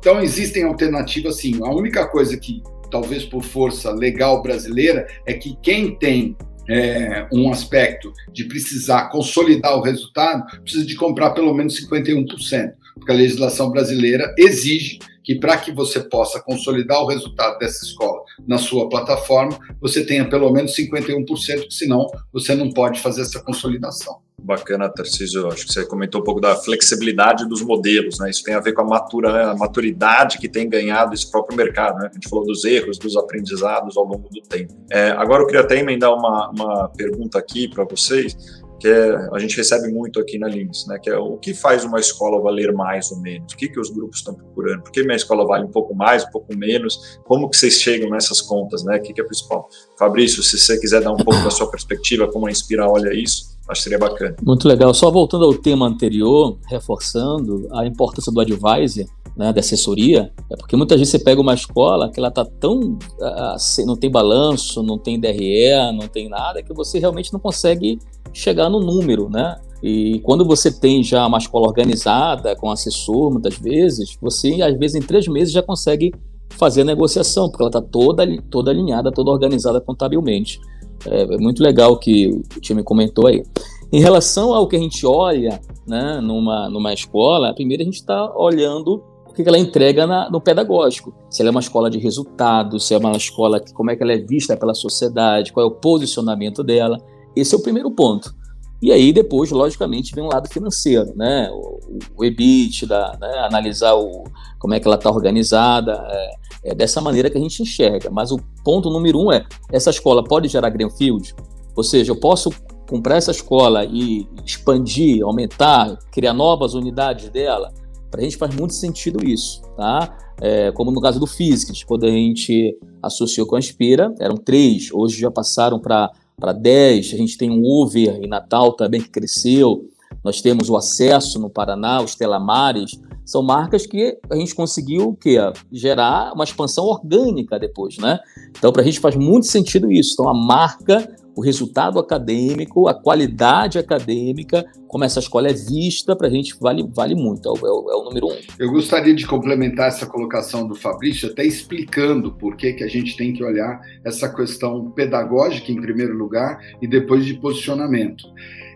Então, existem alternativas, sim. A única coisa que, talvez por força legal brasileira, é que quem tem é, um aspecto de precisar consolidar o resultado, precisa de comprar pelo menos 51%, porque a legislação brasileira exige que para que você possa consolidar o resultado dessa escola na sua plataforma, você tenha pelo menos 51%, senão você não pode fazer essa consolidação. Bacana, Tarcísio. Acho que você comentou um pouco da flexibilidade dos modelos, né? Isso tem a ver com a, matura, a maturidade que tem ganhado esse próprio mercado, né? A gente falou dos erros, dos aprendizados ao longo do tempo. É, agora eu queria até emendar uma, uma pergunta aqui para vocês que é, a gente recebe muito aqui na Lins, né, que é o que faz uma escola valer mais ou menos, o que, que os grupos estão procurando, por que minha escola vale um pouco mais, um pouco menos, como que vocês chegam nessas contas, né, o que, que é principal. Fabrício, se você quiser dar um pouco da sua perspectiva, como a Inspira olha isso, acho que seria bacana. Muito legal, só voltando ao tema anterior, reforçando a importância do advisor, né, da assessoria, é porque muitas vezes você pega uma escola que ela está tão. Uh, não tem balanço, não tem DRE, não tem nada, que você realmente não consegue chegar no número, né? E quando você tem já uma escola organizada, com assessor, muitas vezes, você, às vezes, em três meses já consegue fazer a negociação, porque ela está toda, toda alinhada, toda organizada contabilmente. É, é, muito legal que o time comentou aí. Em relação ao que a gente olha né, numa, numa escola, primeiro a gente está olhando o que ela entrega na, no pedagógico. Se ela é uma escola de resultados, se é uma escola que como é que ela é vista pela sociedade, qual é o posicionamento dela. Esse é o primeiro ponto. E aí depois, logicamente, vem um lado financeiro, né? O, o EBITDA, né? analisar o, como é que ela está organizada. É, é, dessa maneira que a gente enxerga. Mas o ponto número um é, essa escola pode gerar greenfield? Ou seja, eu posso comprar essa escola e expandir, aumentar, criar novas unidades dela? Para a gente faz muito sentido isso, tá? É, como no caso do Physics, quando a gente associou com a Inspira, eram três, hoje já passaram para para 10, a gente tem um Uber em Natal também que cresceu, nós temos o Acesso no Paraná, os Telamares, são marcas que a gente conseguiu que gerar uma expansão orgânica depois, né? Então, para a gente faz muito sentido isso. Então, a marca, o resultado acadêmico, a qualidade acadêmica, como essa escola é vista, para a gente vale, vale muito, é o, é, o, é o, número um. Eu gostaria de complementar essa colocação do Fabrício, até explicando por que, que a gente tem que olhar essa questão pedagógica, em primeiro lugar, e depois de posicionamento.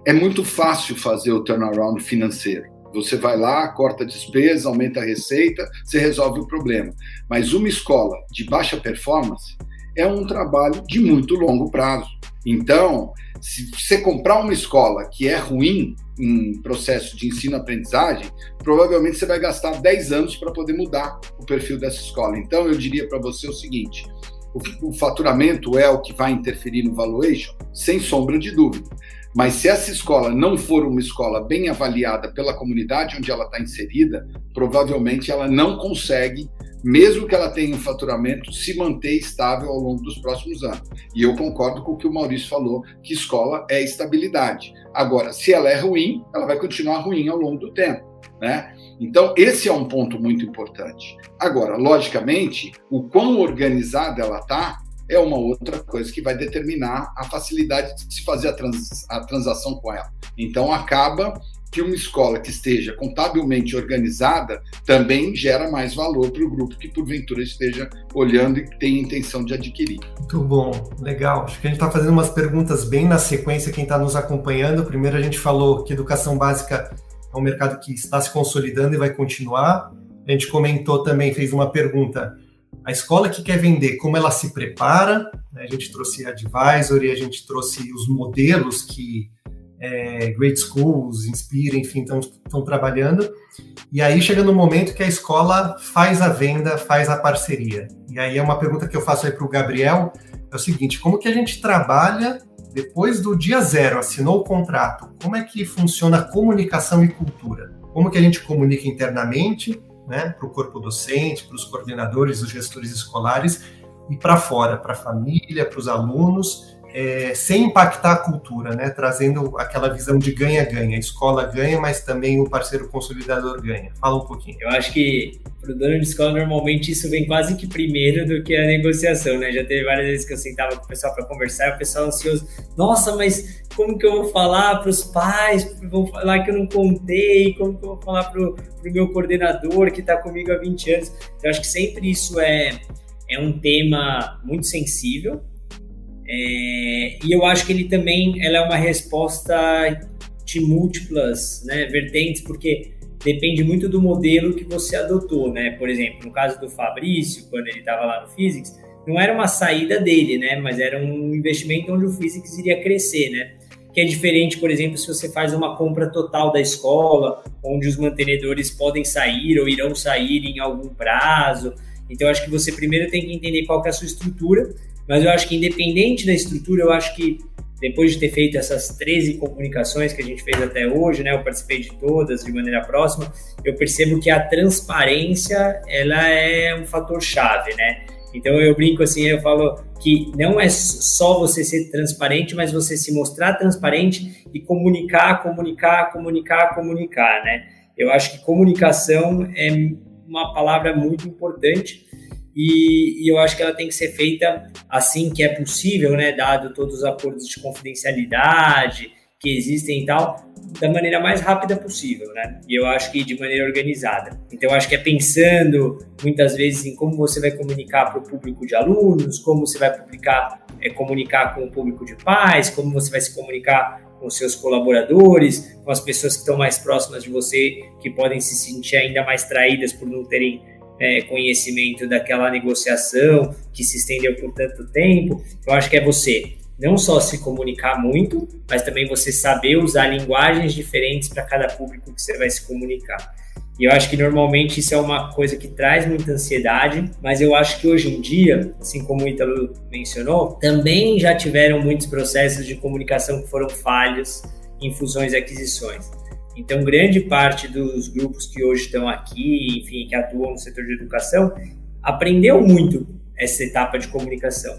É muito fácil fazer o turnaround financeiro. Você vai lá, corta a despesa, aumenta a receita, você resolve o problema. Mas uma escola de baixa performance é um trabalho de muito longo prazo. Então, se você comprar uma escola que é ruim em processo de ensino-aprendizagem, provavelmente você vai gastar 10 anos para poder mudar o perfil dessa escola. Então, eu diria para você o seguinte: o, faturamento é o que vai interferir no valuation? Sem sombra de dúvida. Mas se essa escola não for uma escola bem avaliada pela comunidade onde ela está inserida, provavelmente ela não consegue mesmo que ela tenha um faturamento, se manter estável ao longo dos próximos anos. E eu concordo com o que o Maurício falou, que escola é estabilidade. Agora, se ela é ruim, ela vai continuar ruim ao longo do tempo. Né? Então, esse é um ponto muito importante. Agora, logicamente, o quão organizada ela está é uma outra coisa que vai determinar a facilidade de se fazer a, trans, a transação com ela. Então, acaba que uma escola que esteja contabilmente organizada também gera mais valor para o grupo que porventura esteja olhando e tem intenção de adquirir. Muito bom, legal. Acho que a gente está fazendo umas perguntas bem na sequência, quem está nos acompanhando. Primeiro a gente falou que educação básica é um mercado que está se consolidando e vai continuar. A gente comentou também, fez uma pergunta. A escola que quer vender, como ela se prepara? A gente trouxe advisory, a gente trouxe os modelos que é, Great Schools, Inspire, enfim, estão trabalhando. E aí chega no momento que a escola faz a venda, faz a parceria. E aí é uma pergunta que eu faço aí para o Gabriel, é o seguinte, como que a gente trabalha depois do dia zero, assinou o contrato, como é que funciona a comunicação e cultura? Como que a gente comunica internamente, né, para o corpo docente, para os coordenadores, os gestores escolares, e para fora, para a família, para os alunos, é, sem impactar a cultura, né? Trazendo aquela visão de ganha-ganha. A escola ganha, mas também o parceiro consolidador ganha. Fala um pouquinho. Eu acho que para o dono de escola, normalmente isso vem quase que primeiro do que a negociação, né? Já teve várias vezes que eu sentava com o pessoal para conversar, o pessoal ansioso, nossa, mas como que eu vou falar para os pais? Vou falar que eu não contei? Como que eu vou falar para o meu coordenador que está comigo há 20 anos? Então, eu acho que sempre isso é, é um tema muito sensível. É, e eu acho que ele também ela é uma resposta de múltiplas né, vertentes, porque depende muito do modelo que você adotou, né? Por exemplo, no caso do Fabrício, quando ele estava lá no Physics, não era uma saída dele, né? Mas era um investimento onde o Physics iria crescer, né? Que é diferente, por exemplo, se você faz uma compra total da escola, onde os mantenedores podem sair ou irão sair em algum prazo. Então, acho que você primeiro tem que entender qual que é a sua estrutura, mas eu acho que independente da estrutura, eu acho que depois de ter feito essas 13 comunicações que a gente fez até hoje, né, eu participei de todas de maneira próxima, eu percebo que a transparência, ela é um fator chave, né? Então eu brinco assim, eu falo que não é só você ser transparente, mas você se mostrar transparente e comunicar, comunicar, comunicar, comunicar, né? Eu acho que comunicação é uma palavra muito importante e, e, eu acho que ela tem que ser feita assim que é possível, né, dado todos os acordos de confidencialidade que existem e tal, da maneira mais rápida possível, né? E eu acho que de maneira organizada. Então, eu acho que é pensando muitas vezes em como você vai comunicar para o público de alunos, como você vai publicar, é, comunicar com o público de pais, como você vai se comunicar com seus colaboradores, com as pessoas que estão mais próximas de você, que podem se sentir ainda mais traídas por não terem é, conhecimento daquela negociação que se estendeu por tanto tempo. Eu acho que é você não só se comunicar muito, mas também você saber usar linguagens diferentes para cada público que você vai se comunicar. E eu acho que normalmente isso é uma coisa que traz muita ansiedade, mas eu acho que hoje em dia, assim como o Ítalo mencionou, também já tiveram muitos processos de comunicação que foram falhos em fusões e aquisições. Então, grande parte dos grupos que hoje estão aqui, enfim, que atuam no setor de educação, aprendeu muito essa etapa de comunicação.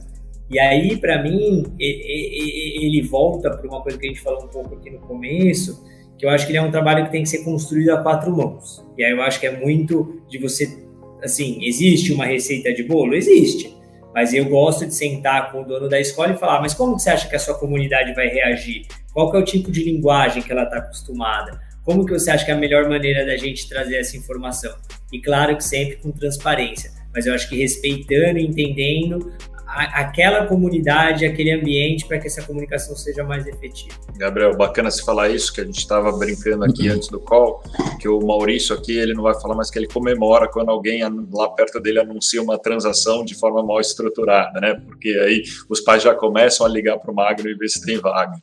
E aí, para mim, ele volta para uma coisa que a gente falou um pouco aqui no começo, que eu acho que ele é um trabalho que tem que ser construído a quatro mãos. E aí eu acho que é muito de você, assim, existe uma receita de bolo? Existe. Mas eu gosto de sentar com o dono da escola e falar, mas como que você acha que a sua comunidade vai reagir? Qual que é o tipo de linguagem que ela está acostumada? Como que você acha que é a melhor maneira da gente trazer essa informação? E claro que sempre com transparência, mas eu acho que respeitando e entendendo a, aquela comunidade, aquele ambiente para que essa comunicação seja mais efetiva. Gabriel, bacana se falar isso, que a gente estava brincando aqui uhum. antes do call, que o Maurício aqui, ele não vai falar, mas que ele comemora quando alguém lá perto dele anuncia uma transação de forma mal estruturada, né? Porque aí os pais já começam a ligar para o Magno e ver se tem vaga.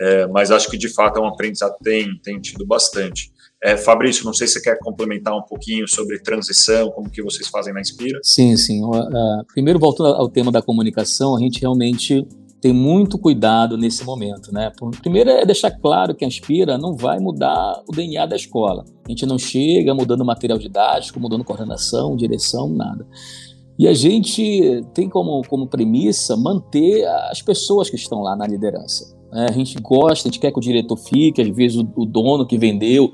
É, mas acho que de fato é um aprendizado que tem, tem tido bastante. É, Fabrício, não sei se você quer complementar um pouquinho sobre transição, como que vocês fazem na Inspira. Sim, sim. Uh, primeiro, voltando ao tema da comunicação, a gente realmente tem muito cuidado nesse momento, né? Primeiro é deixar claro que a Inspira não vai mudar o DNA da escola. A gente não chega mudando material didático, mudando coordenação, direção, nada. E a gente tem como, como premissa manter as pessoas que estão lá na liderança. Né? A gente gosta, a gente quer que o diretor fique, às vezes o, o dono que vendeu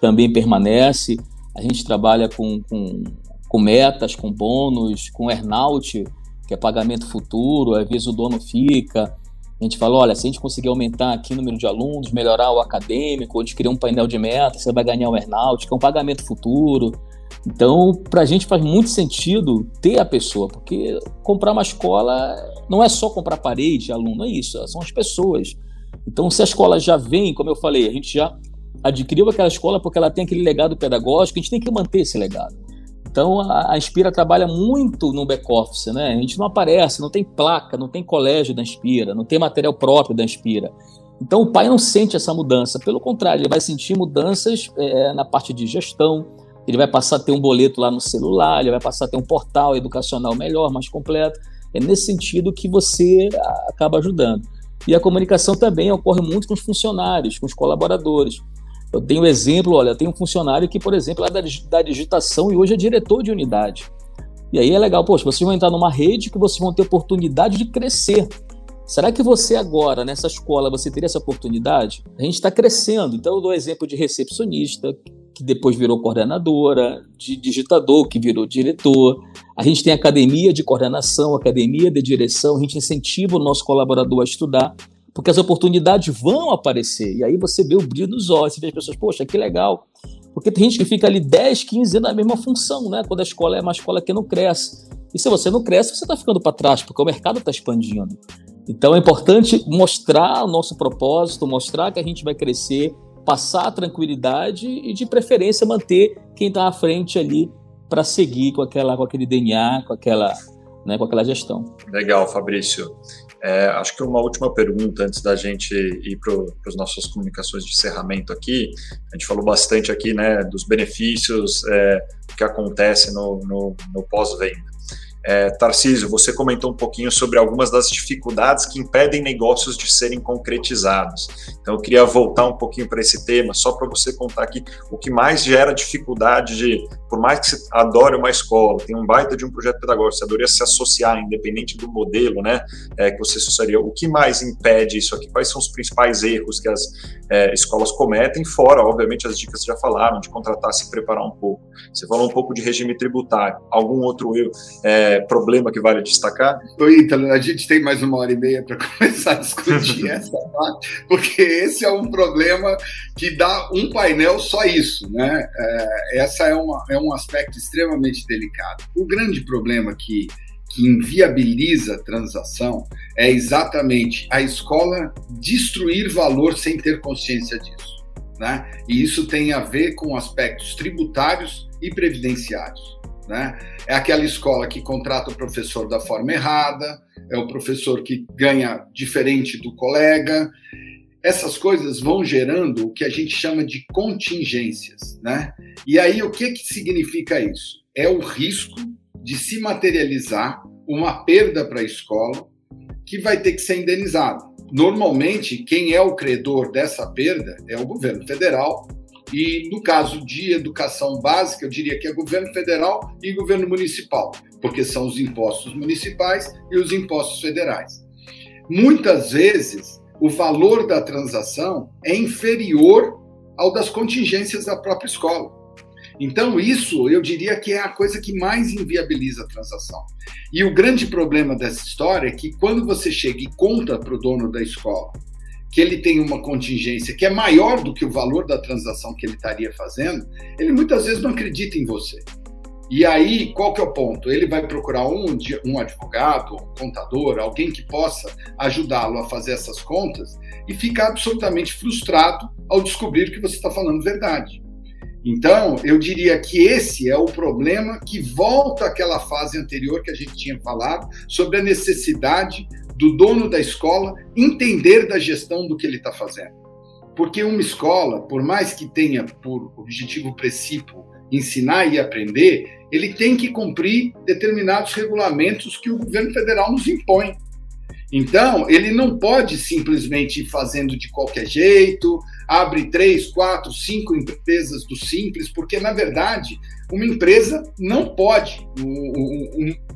também permanece. A gente trabalha com, com, com metas, com bônus, com earnout, que é pagamento futuro, às vezes o dono fica. A gente fala, olha, se a gente conseguir aumentar aqui o número de alunos, melhorar o acadêmico, ou de criar um painel de metas, você vai ganhar o earnout, que é um pagamento futuro. Então, para a gente faz muito sentido ter a pessoa, porque comprar uma escola não é só comprar parede, aluno, é isso, são as pessoas. Então, se a escola já vem, como eu falei, a gente já adquiriu aquela escola porque ela tem aquele legado pedagógico, a gente tem que manter esse legado. Então, a, Inspira trabalha muito no back-office, né? A gente não aparece, não tem placa, não tem colégio da Inspira, não tem material próprio da Inspira. Então, o pai não sente essa mudança, pelo contrário, ele vai sentir mudanças é, na parte de gestão, ele vai passar a ter um boleto lá no celular, ele vai passar a ter um portal educacional melhor, mais completo. É nesse sentido que você acaba ajudando. E a comunicação também ocorre muito com os funcionários, com os colaboradores. Eu tenho exemplo, olha, tenho um funcionário que, por exemplo, é da, da digitação e hoje é diretor de unidade. E aí é legal, poxa, vocês vão entrar numa rede que vocês vão ter oportunidade de crescer. Será que você agora, nessa escola, você teria essa oportunidade? A gente está crescendo. Então, eu dou exemplo de recepcionista, que depois virou coordenadora, de digitador, que virou diretor. A gente tem academia de coordenação, academia de direção, a gente incentiva o nosso colaborador a estudar, porque as oportunidades vão aparecer. E aí você vê o brilho nos olhos, você vê as pessoas, poxa, que legal. Porque tem gente que fica ali 10, 15 anos na mesma função, né? Quando a escola é uma escola que não cresce. E se você não cresce, você está ficando para trás, porque o mercado está expandindo. Então é importante mostrar o nosso propósito, mostrar que a gente vai crescer, passar a tranquilidade e, de preferência, manter quem está à frente ali para seguir com, aquela, com aquele DNA, com aquela, né, com aquela gestão. Legal, Fabrício. É, acho que uma última pergunta antes da gente ir para as nossas comunicações de encerramento aqui. A gente falou bastante aqui né, dos benefícios é, que acontece no, no, no pós-venda. É, Tarcísio, você comentou um pouquinho sobre algumas das dificuldades que impedem negócios de serem concretizados. Então, eu queria voltar um pouquinho para esse tema, só para você contar aqui o que mais gera dificuldade de, por mais que você adore uma escola, tem um baita de um projeto pedagógico, você adoraria se associar, independente do modelo, né, é, que você associaria, o que mais impede isso aqui? Quais são os principais erros que as é, escolas cometem, fora, obviamente, as dicas que já falaram, de contratar, se preparar um pouco. Você falou um pouco de regime tributário, algum outro erro? É, problema que vale destacar? Então, a gente tem mais uma hora e meia para começar a discutir essa parte, porque esse é um problema que dá um painel só isso, né? É, essa é, uma, é um aspecto extremamente delicado. O grande problema que que inviabiliza a transação é exatamente a escola destruir valor sem ter consciência disso. Né? E isso tem a ver com aspectos tributários e previdenciários. Né? É aquela escola que contrata o professor da forma errada, é o professor que ganha diferente do colega. Essas coisas vão gerando o que a gente chama de contingências. Né? E aí, o que, que significa isso? É o risco de se materializar uma perda para a escola que vai ter que ser indenizada. Normalmente, quem é o credor dessa perda é o governo federal e no caso de educação básica, eu diria que é governo federal e governo municipal, porque são os impostos municipais e os impostos federais. Muitas vezes, o valor da transação é inferior ao das contingências da própria escola. Então, isso eu diria que é a coisa que mais inviabiliza a transação. E o grande problema dessa história é que quando você chega e conta para o dono da escola que ele tem uma contingência que é maior do que o valor da transação que ele estaria fazendo, ele muitas vezes não acredita em você. E aí, qual que é o ponto? Ele vai procurar um, um advogado, um contador, alguém que possa ajudá-lo a fazer essas contas e fica absolutamente frustrado ao descobrir que você está falando verdade. Então, eu diria que esse é o problema que volta àquela fase anterior que a gente tinha falado sobre a necessidade do dono da escola entender da gestão do que ele está fazendo. Porque uma escola, por mais que tenha por objetivo princípio ensinar e aprender, ele tem que cumprir determinados regulamentos que o governo federal nos impõe. Então, ele não pode simplesmente ir fazendo de qualquer jeito, abre três, quatro, cinco empresas do Simples, porque, na verdade, uma empresa não pode.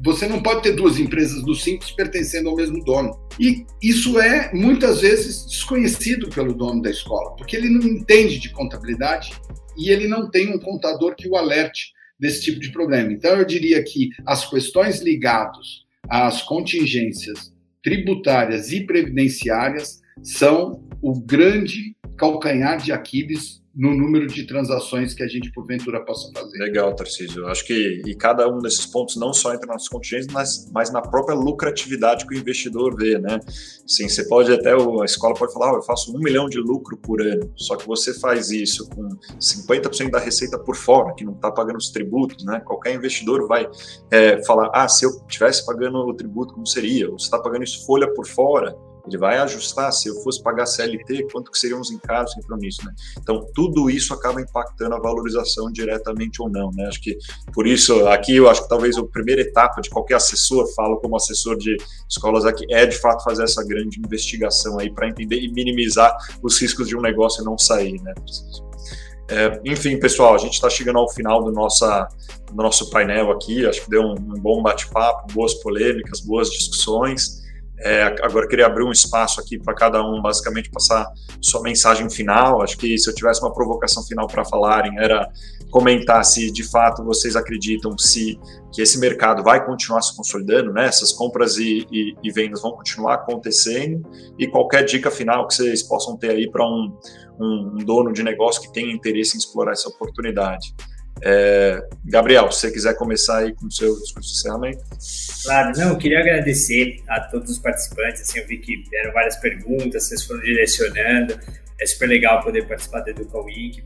você não pode ter duas empresas do Simples pertencendo ao mesmo dono. E isso é, muitas vezes, desconhecido pelo dono da escola, porque ele não entende de contabilidade e ele não tem um contador que o alerte desse tipo de problema. Então, eu diria que as questões ligadas às contingências tributárias e previdenciárias são o grande calcanhar de Aquiles no número de transações que a gente porventura possa fazer. Legal, Tarcísio. Acho que e cada um desses pontos não só entra nas contingências, mas, mas na própria lucratividade que o investidor vê, né? Sim, você pode até a escola pode falar, oh, eu faço um milhão de lucro por ano, só que você faz isso com 50% da receita por fora, que não está pagando os tributos, né? Qualquer investidor vai é, falar, ah, se eu tivesse pagando o tributo, como seria? Ou você está pagando isso folha por fora? Ele vai ajustar, se eu fosse pagar CLT, quanto que seriam os encargos que entram nisso, né? Então, tudo isso acaba impactando a valorização diretamente ou não, né? Acho que, por isso, aqui eu acho que talvez a primeira etapa de qualquer assessor, falo como assessor de escolas aqui, é de fato fazer essa grande investigação aí para entender e minimizar os riscos de um negócio não sair, né? É, enfim, pessoal, a gente está chegando ao final do, nossa, do nosso painel aqui, acho que deu um, um bom bate-papo, boas polêmicas, boas discussões. É, agora queria abrir um espaço aqui para cada um, basicamente passar sua mensagem final. Acho que se eu tivesse uma provocação final para falarem, era comentar se de fato vocês acreditam se que esse mercado vai continuar se consolidando, né? Essas compras e, e, e vendas vão continuar acontecendo e qualquer dica final que vocês possam ter aí para um, um, dono de negócio que tenha interesse em explorar essa oportunidade. É, Gabriel, se você quiser começar aí com o seu discurso de encerramento. Claro, não, eu queria agradecer a todos os participantes, assim, eu vi que vieram várias perguntas, vocês foram direcionando, é super legal poder participar do Educa Week,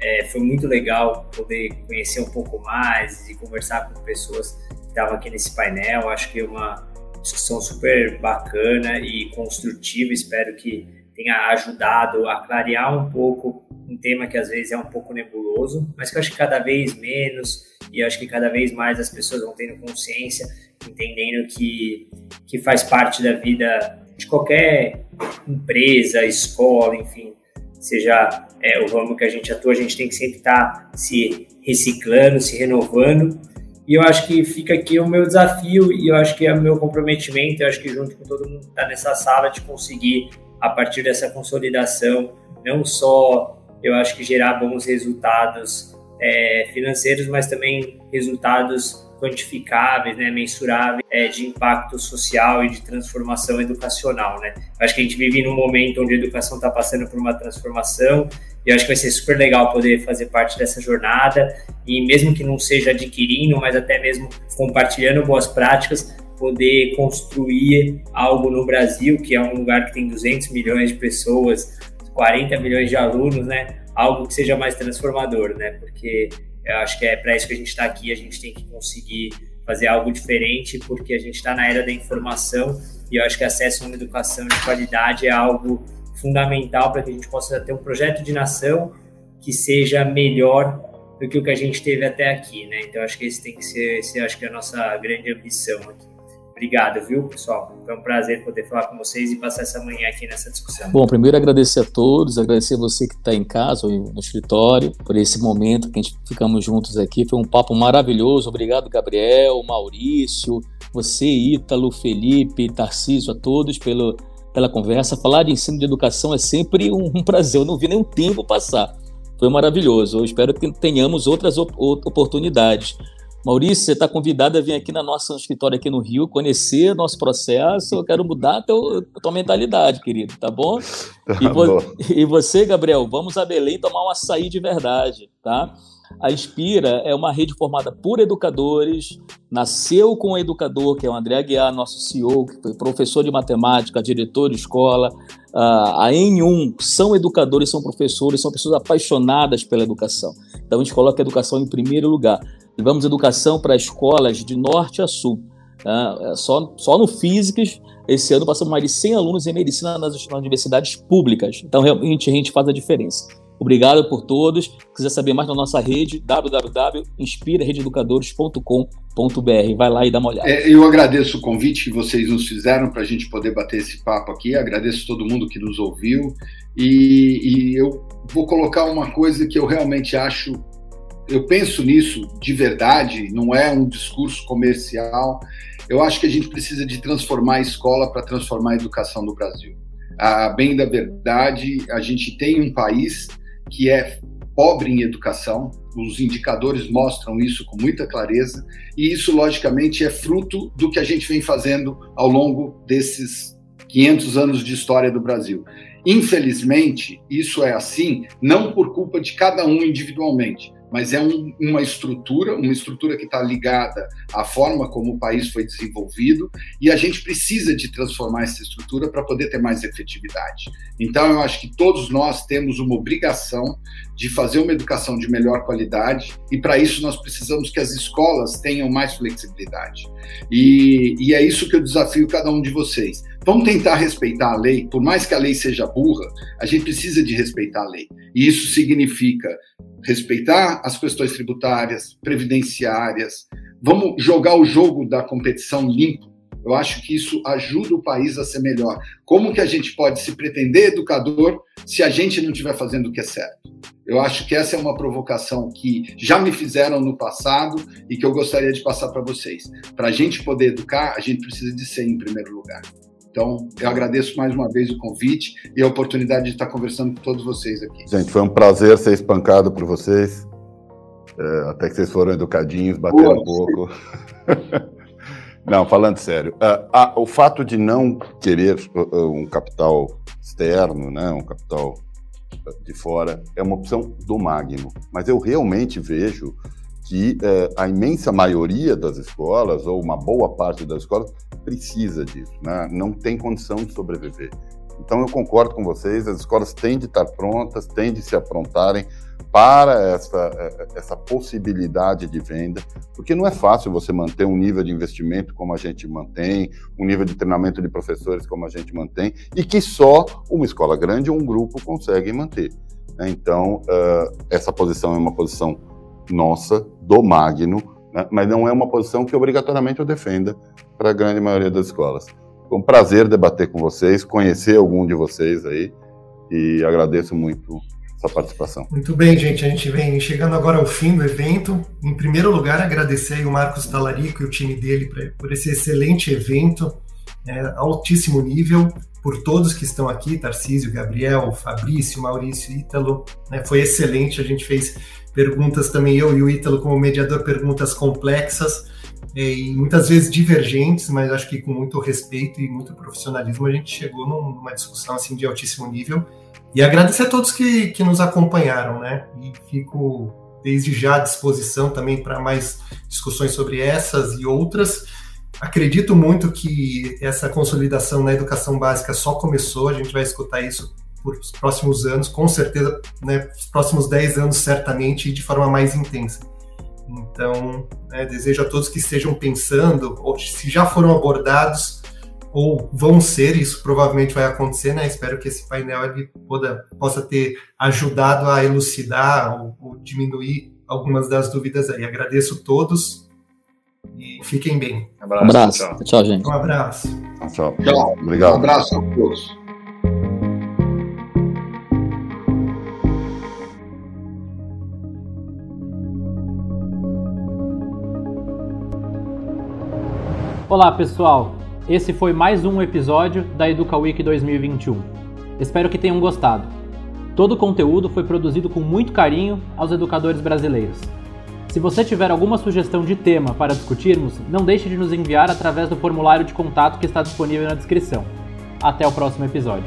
é, foi muito legal poder conhecer um pouco mais e conversar com pessoas que estavam aqui nesse painel, acho que é uma discussão super bacana e construtiva, espero que tenha ajudado a clarear um pouco um tema que às vezes é um pouco nebuloso, mas que eu acho que cada vez menos e acho que cada vez mais as pessoas vão tendo consciência, entendendo que, que faz parte da vida de qualquer empresa, escola, enfim, seja é, o ramo que a gente atua, a gente tem que sempre estar tá se reciclando, se renovando. E eu acho que fica aqui o meu desafio e eu acho que é o meu comprometimento, eu acho que junto com todo mundo que está nessa sala, de conseguir, a partir dessa consolidação, não só eu acho que gerar bons resultados é, financeiros, mas também resultados quantificáveis, né, mensuráveis é, de impacto social e de transformação educacional, né? Acho que a gente vive num momento onde a educação está passando por uma transformação e acho que vai ser super legal poder fazer parte dessa jornada e mesmo que não seja adquirindo, mas até mesmo compartilhando boas práticas, poder construir algo no Brasil, que é um lugar que tem 200 milhões de pessoas, 40 milhões de alunos, né? Algo que seja mais transformador, né? Porque eu acho que é para isso que a gente está aqui, a gente tem que conseguir fazer algo diferente, porque a gente está na era da informação e eu acho que acesso a uma educação de qualidade é algo fundamental para que a gente possa ter um projeto de nação que seja melhor do que o que a gente teve até aqui, né? Então acho que esse tem que ser, esse, acho que é a nossa grande ambição aqui. Obrigado, viu, pessoal? Foi um prazer poder falar com vocês e passar essa manhã aqui nessa discussão. Bom, primeiro agradecer a todos, agradecer você que está em casa ou no escritório por esse momento que a gente ficamos juntos aqui. Foi um papo maravilhoso. Obrigado, Gabriel, Maurício, você, Ítalo, Felipe, Tarcísio, a todos pelo, pela conversa. Falar de ensino de educação é sempre um, um prazer. Eu não vi nenhum tempo passar. Foi maravilhoso. Eu espero que tenhamos outras op oportunidades. Maurício, você está convidado a vir aqui na nossa escritório aqui no Rio, conhecer nosso processo. Eu quero mudar a, tua mentalidade, querido, tá bom? Tá e, vo bom. e você, Gabriel, vamos a Belém tomar um açaí de verdade, tá? A Inspira é uma rede formada por educadores, nasceu com um educador, que é o André Aguiar, nosso CEO, que foi professor de matemática, diretor de escola. a N1 são educadores, são professores, são pessoas apaixonadas pela educação. Então a gente coloca a educação em primeiro lugar. Levamos educação para escolas de norte a sul. Tá? Só, só no Físicas, esse ano passamos mais de 100 alunos em medicina nas, nas universidades públicas. Então, realmente, a gente faz a diferença. Obrigado por todos. Se quiser saber mais na nossa rede, www.inspiraredeeducadores.com.br. Vai lá e dá uma olhada. É, eu agradeço o convite que vocês nos fizeram para a gente poder bater esse papo aqui. Agradeço todo mundo que nos ouviu. E, e eu vou colocar uma coisa que eu realmente acho eu penso nisso de verdade, não é um discurso comercial. Eu acho que a gente precisa de transformar a escola para transformar a educação no Brasil. A bem da verdade, a gente tem um país que é pobre em educação, os indicadores mostram isso com muita clareza, e isso, logicamente, é fruto do que a gente vem fazendo ao longo desses 500 anos de história do Brasil. Infelizmente, isso é assim, não por culpa de cada um individualmente, mas é um, uma estrutura, uma estrutura que está ligada à forma como o país foi desenvolvido, e a gente precisa de transformar essa estrutura para poder ter mais efetividade. Então, eu acho que todos nós temos uma obrigação de fazer uma educação de melhor qualidade, e para isso nós precisamos que as escolas tenham mais flexibilidade. E, e é isso que eu desafio cada um de vocês. Vamos tentar respeitar a lei, por mais que a lei seja burra, a gente precisa de respeitar a lei. E isso significa respeitar as questões tributárias, previdenciárias. Vamos jogar o jogo da competição limpo. Eu acho que isso ajuda o país a ser melhor. Como que a gente pode se pretender educador se a gente não estiver fazendo o que é certo? Eu acho que essa é uma provocação que já me fizeram no passado e que eu gostaria de passar para vocês. Para a gente poder educar, a gente precisa de ser em primeiro lugar. Então, eu agradeço mais uma vez o convite e a oportunidade de estar conversando com todos vocês aqui. Gente, foi um prazer ser espancado por vocês. É, até que vocês foram educadinhos, bateram Boa, um pouco. não, falando sério, uh, o fato de não querer um capital externo, né, um capital de fora, é uma opção do Magno. Mas eu realmente vejo que uh, a imensa maioria das escolas, ou uma boa parte das escolas, precisa disso, né? não tem condição de sobreviver. Então eu concordo com vocês, as escolas têm de estar prontas, têm de se aprontarem para essa, essa possibilidade de venda, porque não é fácil você manter um nível de investimento como a gente mantém, um nível de treinamento de professores como a gente mantém, e que só uma escola grande ou um grupo consegue manter. Né? Então, essa posição é uma posição nossa, do Magno, né? mas não é uma posição que obrigatoriamente eu defenda para a grande maioria das escolas. Foi um prazer debater com vocês, conhecer algum de vocês aí, e agradeço muito sua participação. Muito bem, gente. A gente vem chegando agora ao fim do evento. Em primeiro lugar, agradecer o Marcos Talarico e o time dele por esse excelente evento, é, altíssimo nível, por todos que estão aqui, Tarcísio, Gabriel, Fabrício, Maurício, Ítalo. Né, foi excelente. A gente fez perguntas também, eu e o Ítalo, como mediador, perguntas complexas é, e muitas vezes divergentes, mas acho que com muito respeito e muito profissionalismo a gente chegou numa discussão assim de altíssimo nível e agradecer a todos que, que nos acompanharam, né? E fico desde já à disposição também para mais discussões sobre essas e outras. Acredito muito que essa consolidação na educação básica só começou, a gente vai escutar isso por os próximos anos, com certeza, né, os próximos 10 anos certamente, de forma mais intensa. Então, né, desejo a todos que estejam pensando, ou se já foram abordados, ou vão ser, isso provavelmente vai acontecer, né? Espero que esse painel ele poda, possa ter ajudado a elucidar ou, ou diminuir algumas das dúvidas aí. Agradeço todos e fiquem bem. Um abraço. Um abraço. Tchau. tchau, gente. Um abraço. Tchau. Tchau. Obrigado. Um abraço a todos. Olá, pessoal. Esse foi mais um episódio da Educa Week 2021. Espero que tenham gostado. Todo o conteúdo foi produzido com muito carinho aos educadores brasileiros. Se você tiver alguma sugestão de tema para discutirmos, não deixe de nos enviar através do formulário de contato que está disponível na descrição. Até o próximo episódio.